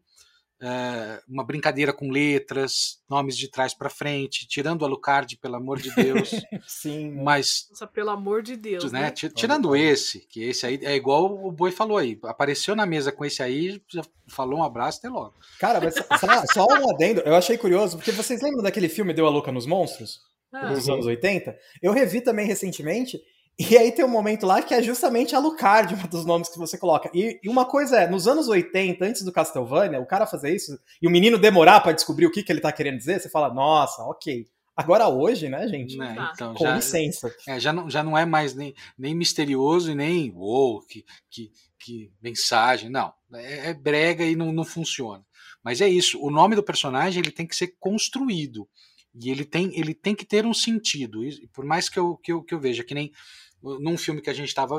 uh, uma brincadeira com letras, nomes de trás para frente, tirando o Alucard, pelo amor de Deus. [laughs] Sim. Né? Mas. Nossa, pelo amor de Deus. Né? né? Tirando esse, que esse aí é igual o Boi falou aí. Apareceu na mesa com esse aí, já falou um abraço, até logo. Cara, mas só, só um [laughs] adendo, eu achei curioso, porque vocês lembram daquele filme Deu a Louca nos Monstros? Ah. Dos anos 80? Eu revi também recentemente. E aí tem um momento lá que é justamente a Lucard, um dos nomes que você coloca. E, e, uma coisa é, nos anos 80, antes do Castlevania, o cara fazer isso e o menino demorar para descobrir o que, que ele tá querendo dizer, você fala, nossa, ok. Agora hoje, né, gente? Né, então, Com já, licença. É, já, não, já não é mais nem, nem misterioso e nem uou, que, que, que mensagem. Não. É, é brega e não, não funciona. Mas é isso. O nome do personagem ele tem que ser construído. E ele tem, ele tem que ter um sentido. E por mais que eu, que eu, que eu veja que nem num filme que a gente estava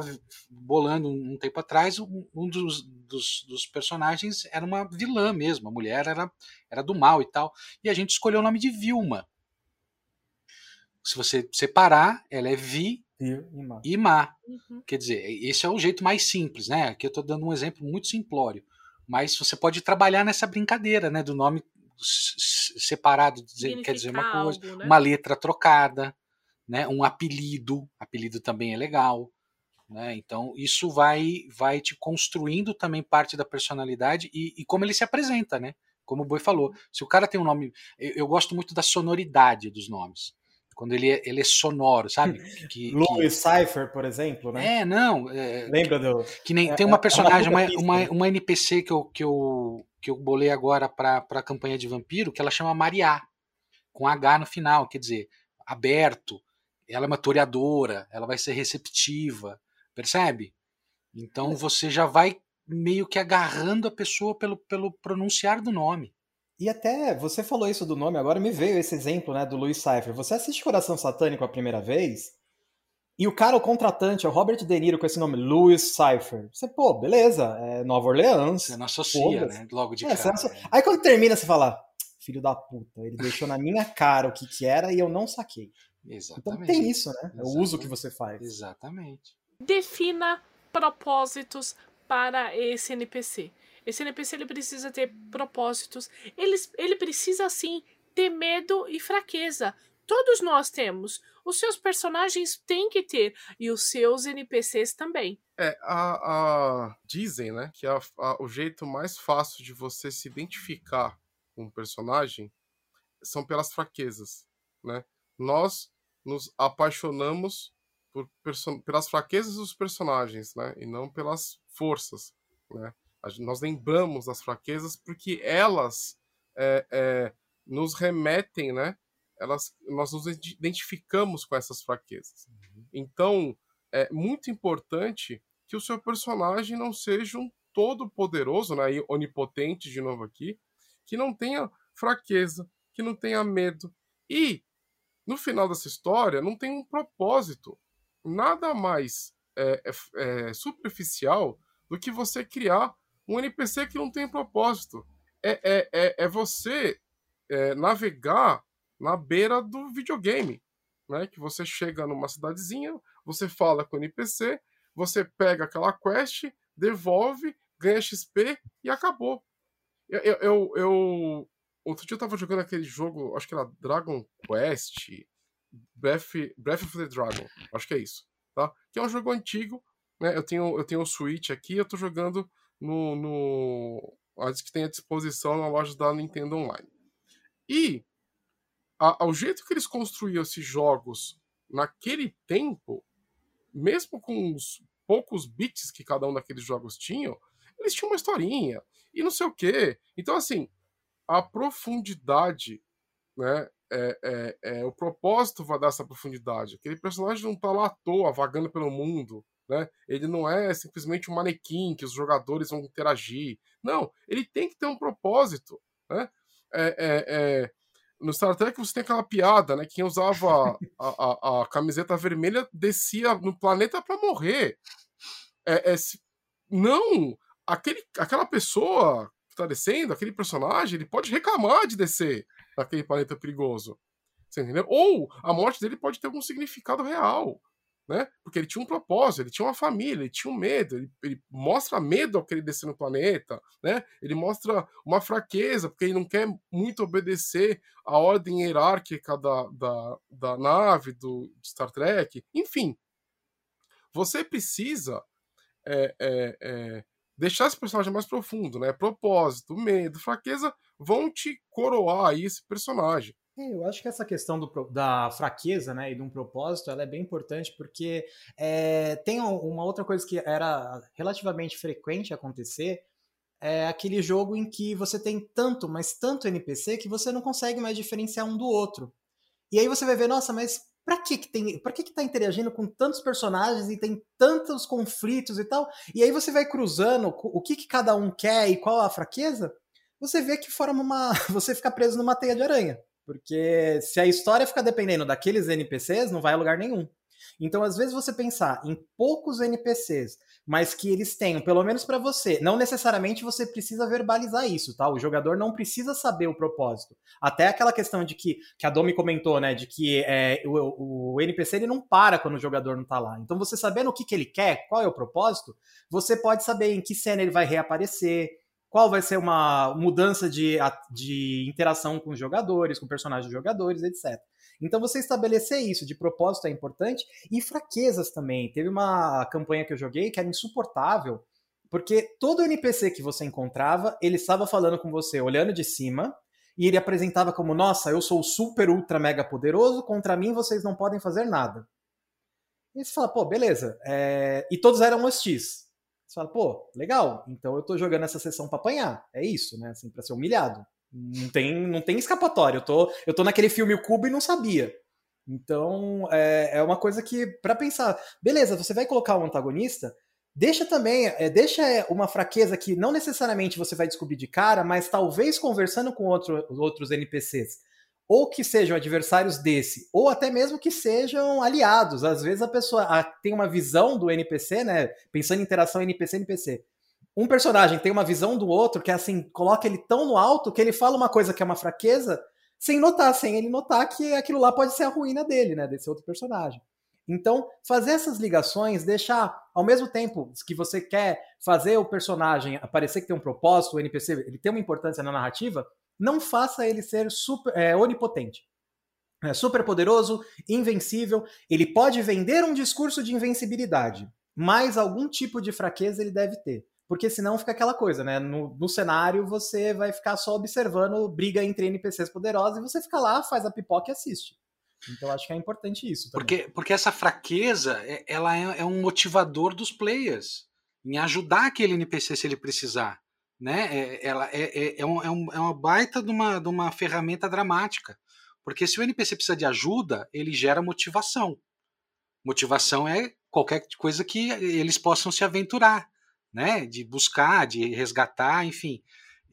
bolando um, tempo atrás, um, dos, dos, dos, personagens era uma vilã mesmo, a mulher era, era do mal e tal, e a gente escolheu o nome de Vilma. Se você separar, ela é Vi e Má. Uhum. Quer dizer, esse é o jeito mais simples, né? Aqui eu estou dando um exemplo muito simplório, mas você pode trabalhar nessa brincadeira, né? Do nome separado, quer dizer uma coisa, algo, né? uma letra trocada né? Um apelido, apelido também é legal, né? Então isso vai vai te construindo também parte da personalidade e, e como ele se apresenta, né? Como o Boi falou, se o cara tem um nome, eu, eu gosto muito da sonoridade dos nomes quando ele é, ele é sonoro, sabe? Que, Louis que... Cypher, por exemplo, né? É, não. É, Lembra do. Que nem, é, tem uma personagem, uma, uma, uma, NPC que eu, que eu, que eu bolei agora para a campanha de vampiro, que ela chama Mariá, com H no final, quer dizer, aberto, ela é uma toreadora, ela vai ser receptiva, percebe? Então você já vai meio que agarrando a pessoa pelo, pelo pronunciar do nome. E até você falou isso do nome, agora me veio esse exemplo, né, do Louis Cypher. Você assiste Coração Satânico a primeira vez, e o cara, o contratante, é o Robert De Niro com esse nome, Louis Cypher. Você, pô, beleza, é Nova Orleans. Você não associa, né? Logo de é, cara. Associa... Aí quando termina, você fala, filho da puta, ele deixou na minha cara o que que era e eu não saquei. Exatamente. Então tem isso, né? Exatamente. É o uso que você faz. Exatamente. Defina propósitos para esse NPC. Esse NPC ele precisa ter propósitos. Ele, ele precisa sim ter medo e fraqueza. Todos nós temos. Os seus personagens têm que ter. E os seus NPCs também. É, a, a... dizem, né, que a, a, o jeito mais fácil de você se identificar com um personagem são pelas fraquezas, né? Nós nos apaixonamos por pelas fraquezas dos personagens, né? E não pelas forças, né? Nós lembramos das fraquezas porque elas é, é, nos remetem, né? Elas, nós nos identificamos com essas fraquezas. Uhum. Então, é muito importante que o seu personagem não seja um todo poderoso, né? E onipotente de novo aqui, que não tenha fraqueza, que não tenha medo e no final dessa história não tem um propósito nada mais é, é, é, superficial do que você criar um NPC que não tem propósito. É, é, é, é você é, navegar na beira do videogame. Né? Que você chega numa cidadezinha, você fala com o NPC, você pega aquela quest, devolve, ganha XP e acabou. Eu, eu, eu, outro dia eu tava jogando aquele jogo, acho que era Dragon Quest, Breath, Breath of the Dragon, acho que é isso, tá? Que é um jogo antigo, né? Eu tenho, eu tenho o Switch aqui, eu tô jogando no, no acho que tem à disposição na loja da Nintendo Online. E ao jeito que eles construíam esses jogos naquele tempo, mesmo com os poucos bits que cada um daqueles jogos tinham, eles tinham uma historinha e não sei o quê. Então, assim, a profundidade né, é, é, é, o propósito vai dar essa profundidade. Aquele personagem não está lá à toa, vagando pelo mundo. Né? Ele não é simplesmente um manequim que os jogadores vão interagir. Não, ele tem que ter um propósito. Né? É, é, é no Star Trek você tem aquela piada, né? Quem usava a, a, a camiseta vermelha descia no planeta para morrer. É, é, não, aquele, aquela pessoa que está descendo, aquele personagem, ele pode reclamar de descer naquele planeta perigoso. Você entendeu? Ou a morte dele pode ter algum significado real. Né? Porque ele tinha um propósito, ele tinha uma família, ele tinha um medo, ele, ele mostra medo ao que ele descer no planeta, né? Ele mostra uma fraqueza, porque ele não quer muito obedecer à ordem hierárquica da, da, da nave do Star Trek. Enfim, você precisa é, é, é, deixar esse personagem mais profundo, né? Propósito, medo, fraqueza vão te coroar aí esse personagem. É, eu acho que essa questão do, da fraqueza né, e de um propósito ela é bem importante porque é, tem uma outra coisa que era relativamente frequente acontecer, é aquele jogo em que você tem tanto, mas tanto NPC que você não consegue mais diferenciar um do outro. E aí você vai ver, nossa, mas pra que que tem, pra que que tá interagindo com tantos personagens e tem tantos conflitos e tal? E aí você vai cruzando o que que cada um quer e qual a fraqueza, você vê que forma uma, [laughs] você fica preso numa teia de aranha, porque se a história fica dependendo daqueles NPCs, não vai a lugar nenhum. Então, às vezes você pensar em poucos NPCs mas que eles tenham, pelo menos para você. Não necessariamente você precisa verbalizar isso, tá? O jogador não precisa saber o propósito. Até aquela questão de que, que a Domi comentou, né? De que é, o, o NPC ele não para quando o jogador não tá lá. Então, você sabendo o que, que ele quer, qual é o propósito, você pode saber em que cena ele vai reaparecer, qual vai ser uma mudança de, de interação com os jogadores, com personagens jogadores, etc. Então você estabelecer isso de propósito é importante e fraquezas também. Teve uma campanha que eu joguei que era insuportável, porque todo NPC que você encontrava, ele estava falando com você olhando de cima, e ele apresentava como: Nossa, eu sou super, ultra, mega poderoso, contra mim vocês não podem fazer nada. E você fala: Pô, beleza. É... E todos eram hostis. Você fala: Pô, legal, então eu tô jogando essa sessão pra apanhar. É isso, né? Assim, pra ser humilhado. Não tem, não tem escapatória. Eu tô, eu tô naquele filme O Cubo e não sabia. Então, é, é uma coisa que, para pensar, beleza, você vai colocar um antagonista, deixa também, é, deixa uma fraqueza que não necessariamente você vai descobrir de cara, mas talvez conversando com outro, outros NPCs, ou que sejam adversários desse, ou até mesmo que sejam aliados. Às vezes a pessoa tem uma visão do NPC, né? Pensando em interação NPC-NPC um personagem tem uma visão do outro que é assim, coloca ele tão no alto que ele fala uma coisa que é uma fraqueza sem notar, sem ele notar que aquilo lá pode ser a ruína dele, né, desse outro personagem. Então, fazer essas ligações, deixar ao mesmo tempo que você quer fazer o personagem aparecer que tem um propósito, o NPC, ele tem uma importância na narrativa, não faça ele ser super, é, onipotente. É super poderoso, invencível, ele pode vender um discurso de invencibilidade, mas algum tipo de fraqueza ele deve ter. porque senão fica aquela coisa, né? No, no, cenário você vai ficar só observando briga entre NPCs poderosos e você fica lá, faz a pipoca e assiste. Então acho que é importante isso. Também. Porque, porque essa fraqueza é, ela é, é, um motivador dos players em ajudar aquele NPC se ele precisar. Né? É, ela é, é, é, um, é, um, é uma baita de uma, de uma ferramenta dramática. Porque se o NPC precisa de ajuda, ele gera motivação. Motivação é qualquer coisa que eles possam se aventurar, né? De buscar, de resgatar, enfim.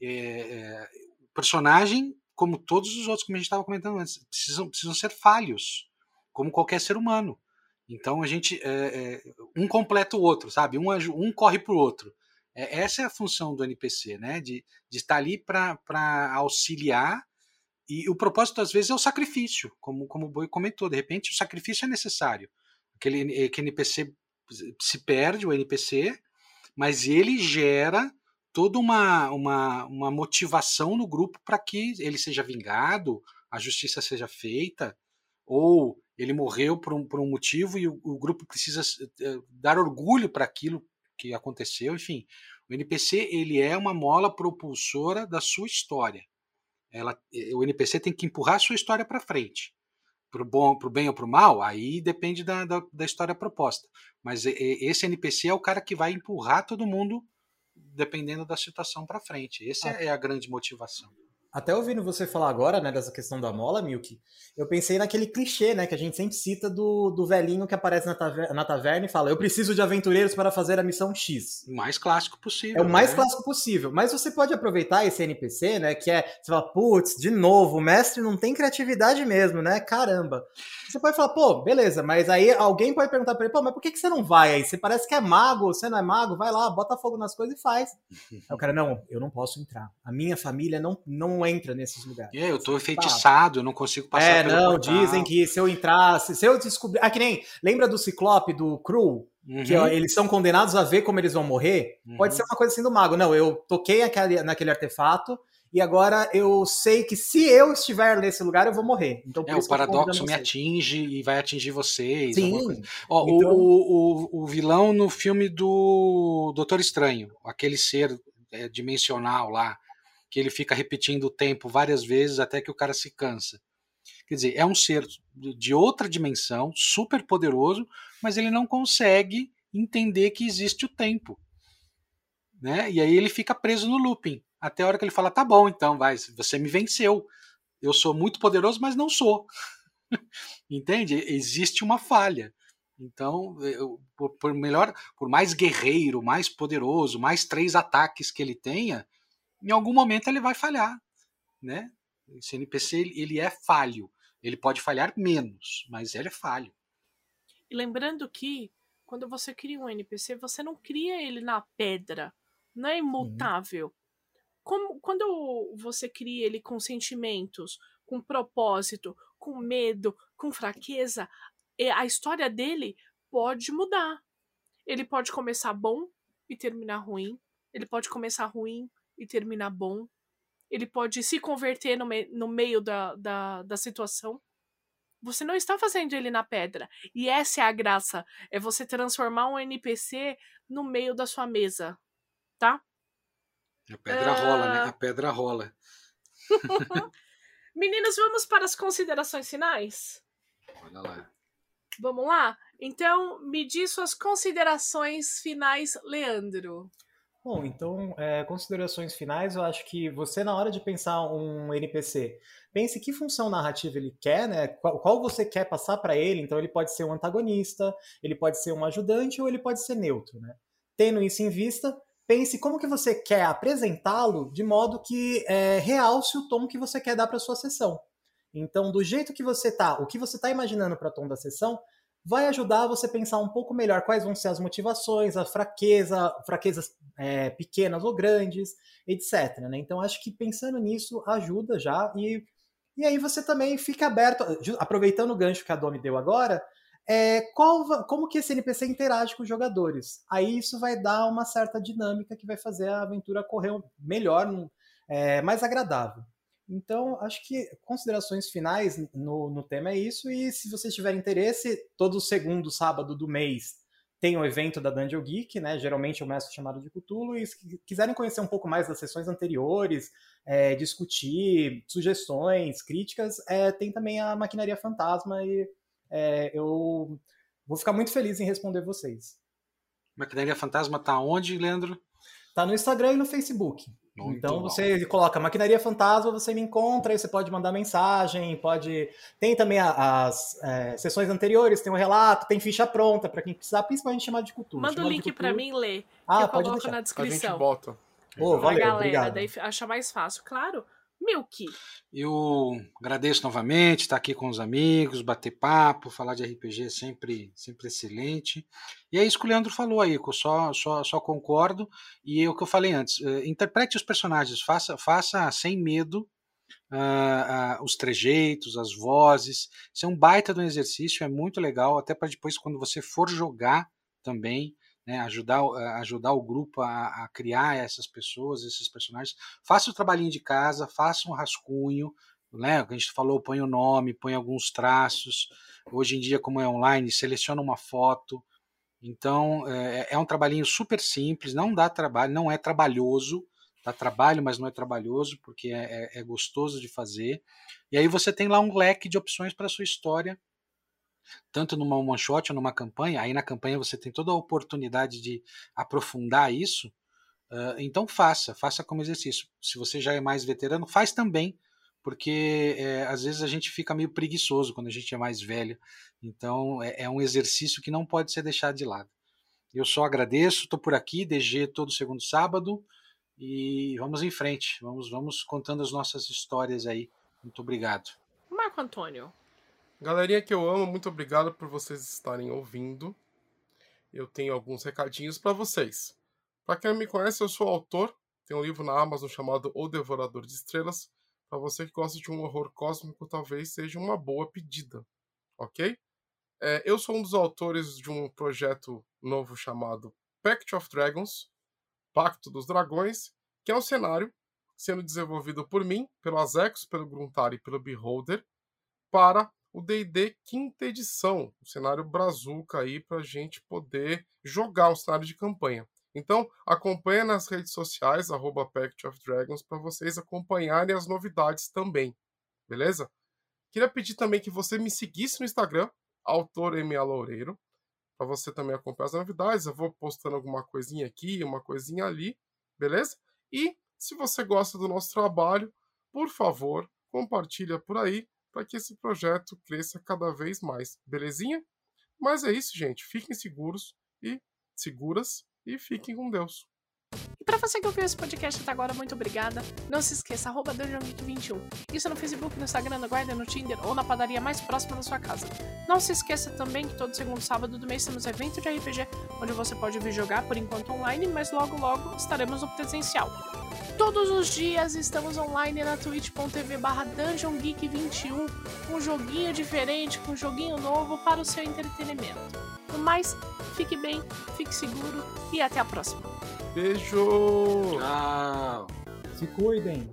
É, o personagem como todos os outros, como a gente estava comentando antes, precisam, precisam ser falhos, como qualquer ser humano. Então a gente um completa o outro, sabe? Um, um corre para o outro. É, essa é a função do NPC, né? De, de estar ali para auxiliar. E o propósito às vezes é o sacrifício, como, como o Boi comentou. De repente o sacrifício é necessário. Aquele, aquele NPC se perde, o NPC, mas ele gera toda uma, uma, uma motivação no grupo para que ele seja vingado, a justiça seja feita, ou ele morreu por um, por um motivo e o, o grupo precisa eh, dar orgulho para aquilo que aconteceu. Enfim, o NPC ele é uma mola propulsora da sua história. Ela, o NPC tem que empurrar a sua história para frente. Para o bom, pro bem ou para o mal, aí depende da, da, da história proposta. Mas esse NPC é o cara que vai empurrar todo mundo dependendo da situação para frente. Essa ah. é a grande motivação. Até ouvindo você falar agora, né, dessa questão da mola, Milk, eu pensei naquele clichê, né, que a gente sempre cita do, do velhinho que aparece na taverna, na taverna e fala: Eu preciso de aventureiros para fazer a missão X. O mais clássico possível. É o mais né? clássico possível. Mas você pode aproveitar esse NPC, né, que é, você fala, putz, de novo, o mestre não tem criatividade mesmo, né? Caramba. Você pode falar, pô, beleza, mas aí alguém pode perguntar pra ele, pô, mas por que, que você não vai aí? Você parece que é mago, você não é mago, vai lá, bota fogo nas coisas e faz. aí o cara, não, eu não posso entrar. A minha família não, não entra nesses lugares. É, eu tô enfeitiçado, eu não consigo passar É, não, portal. dizem que se eu entrasse, se eu descobrir. Ah, que nem. Lembra do Ciclope, do Cru? Uhum. Que ó, eles são condenados a ver como eles vão morrer? Uhum. Pode ser uma coisa assim do mago. Não, eu toquei aquele, naquele artefato e agora eu sei que se eu estiver nesse lugar eu vou morrer. Então, é, o paradoxo me atinge e vai atingir vocês. Sim. Ó, então... o, o, o, vilão no filme do Doutor Estranho, aquele ser é, dimensional lá, que ele fica repetindo o tempo várias vezes até que o cara se cansa. Quer dizer, é um ser de outra dimensão, super poderoso, mas ele não consegue entender que existe o tempo. Né? E aí ele fica preso no looping, até a hora que ele fala: tá bom, então, vai, você me venceu. Eu sou muito poderoso, mas não sou. [laughs] Entende? Existe uma falha. Então, eu, por, por, melhor, por mais guerreiro, mais poderoso, mais três ataques que ele tenha, em algum momento ele vai falhar, né? Esse NPC ele é falho. Ele pode falhar menos, mas ele é falho. E lembrando que quando você cria um NPC, você não cria ele na pedra, não é imutável. Uhum. Como, quando você cria ele com sentimentos, com propósito, com medo, com fraqueza, a história dele pode mudar. Ele pode começar bom e terminar ruim. Ele pode começar ruim e terminar bom. Ele pode se converter no, me no meio da, da, da situação. Você não está fazendo ele na pedra. E essa é a graça. É você transformar um NPC no meio da sua mesa. Tá? A pedra uh... rola, né? A pedra rola. [laughs] Meninos, vamos para as considerações finais? Olha lá. Vamos lá? Então, me diz suas considerações finais, Leandro. Bom, então, é, considerações finais, eu acho que você, na hora de pensar um NPC, pense que função narrativa ele quer, né? Qual, qual você quer passar para ele. Então, ele pode ser um antagonista, ele pode ser um ajudante ou ele pode ser neutro, né? Tendo isso em vista, pense como que você quer apresentá-lo de modo que é, realce o tom que você quer dar para sua sessão. Então, do jeito que você tá, o que você está imaginando para o tom da sessão, vai ajudar você a pensar um pouco melhor quais vão ser as motivações, a fraqueza, fraquezas é, pequenas ou grandes, etc. Né? Então, acho que pensando nisso ajuda já e e aí você também fica aberto, aproveitando o gancho que a Domi deu agora, é, qual, como que esse NPC interage com os jogadores. Aí isso vai dar uma certa dinâmica que vai fazer a aventura correr melhor, é, mais agradável. Então, acho que considerações finais no, no tema é isso. E se vocês tiverem interesse, todo segundo sábado do mês tem o evento da Dungeon Geek, né? Geralmente eu meço chamado de Cthulhu, e se quiserem conhecer um pouco mais das sessões anteriores, é, discutir sugestões, críticas, é, tem também a Maquinaria Fantasma e é, eu vou ficar muito feliz em responder vocês. Maquinaria Fantasma tá onde, Leandro? Tá no Instagram e no Facebook. Muito então bom. você coloca Maquinaria Fantasma, você me encontra, aí você pode mandar mensagem, pode. Tem também as é, sessões anteriores, tem um relato, tem ficha pronta para quem precisar, principalmente chamar de cultura. Manda o link para mim ler. Ah, que eu pode coloco deixar. na descrição. A gente bota. Oh, valeu, galera, obrigado. daí acha mais fácil. Claro, Milk. Eu agradeço novamente estar aqui com os amigos, bater papo, falar de RPG é sempre, sempre excelente. E é isso que o Leandro falou aí, que eu só, só, só concordo. E é o que eu falei antes: uh, interprete os personagens, faça, faça sem medo uh, uh, os trejeitos, as vozes. Isso é um baita de um exercício, é muito legal, até para depois, quando você for jogar também, né, ajudar, eh, ajudar o grupo a, a, criar essas pessoas, esses personagens. Faça o trabalhinho de casa, faça um rascunho, né, a gente falou, põe o nome, põe alguns traços. Hoje em dia, como é online, seleciona uma foto. Então, é, é um trabalhinho super simples, não dá trabalho, não é trabalhoso, dá trabalho, mas não é trabalhoso, porque é, é, é gostoso de fazer. E aí você tem lá um leque de opções para sua história tanto numa one shot ou numa campanha, aí na campanha você tem toda a oportunidade de aprofundar isso. Uh, então faça, faça como exercício. Se você já é mais veterano, faz também, porque é, às vezes a gente fica meio preguiçoso quando a gente é mais velho. Então é, é um exercício que não pode ser deixado de lado. Eu só agradeço, estou por aqui, DG todo segundo sábado e vamos em frente. Vamos, vamos contando as nossas histórias aí. Muito obrigado. Marco Antônio. Galerinha que eu amo, muito obrigado por vocês estarem ouvindo. Eu tenho alguns recadinhos para vocês. Para quem não me conhece, eu sou autor. Tem um livro na Amazon chamado O Devorador de Estrelas. Para você que gosta de um horror cósmico, talvez seja uma boa pedida, ok? É, eu sou um dos autores de um projeto novo chamado Pact of Dragons, Pacto dos Dragões, que é um cenário sendo desenvolvido por mim, pelo Azex, pelo Gruntar e pelo Beholder, para o D&D quinta edição, o cenário Brazuca aí para a gente poder jogar o cenário de campanha. Então, acompanha nas redes sociais, arroba Pact of Dragons, para vocês acompanharem as novidades também, beleza? Queria pedir também que você me seguisse no Instagram, autor MA Loureiro, para você também acompanhar as novidades. Eu vou postando alguma coisinha aqui, uma coisinha ali, beleza? E se você gosta do nosso trabalho, por favor, compartilha por aí para que esse projeto cresça cada vez mais, belezinha? Mas é isso, gente. Fiquem seguros e seguras e fiquem com Deus. E para você que ouviu esse podcast até agora, muito obrigada. Não se esqueça, arroba 21 Isso no Facebook, no Instagram, no Guarda, no Tinder ou na padaria mais próxima da sua casa. Não se esqueça também que todo segundo sábado do mês temos evento de RPG, onde você pode vir jogar por enquanto online, mas logo logo estaremos no presencial. Todos os dias estamos online na twitch.tv barra dungeongeek21, um joguinho diferente, com um joguinho novo para o seu entretenimento. No mais, fique bem, fique seguro e até a próxima. Beijo! Tchau! Se cuidem!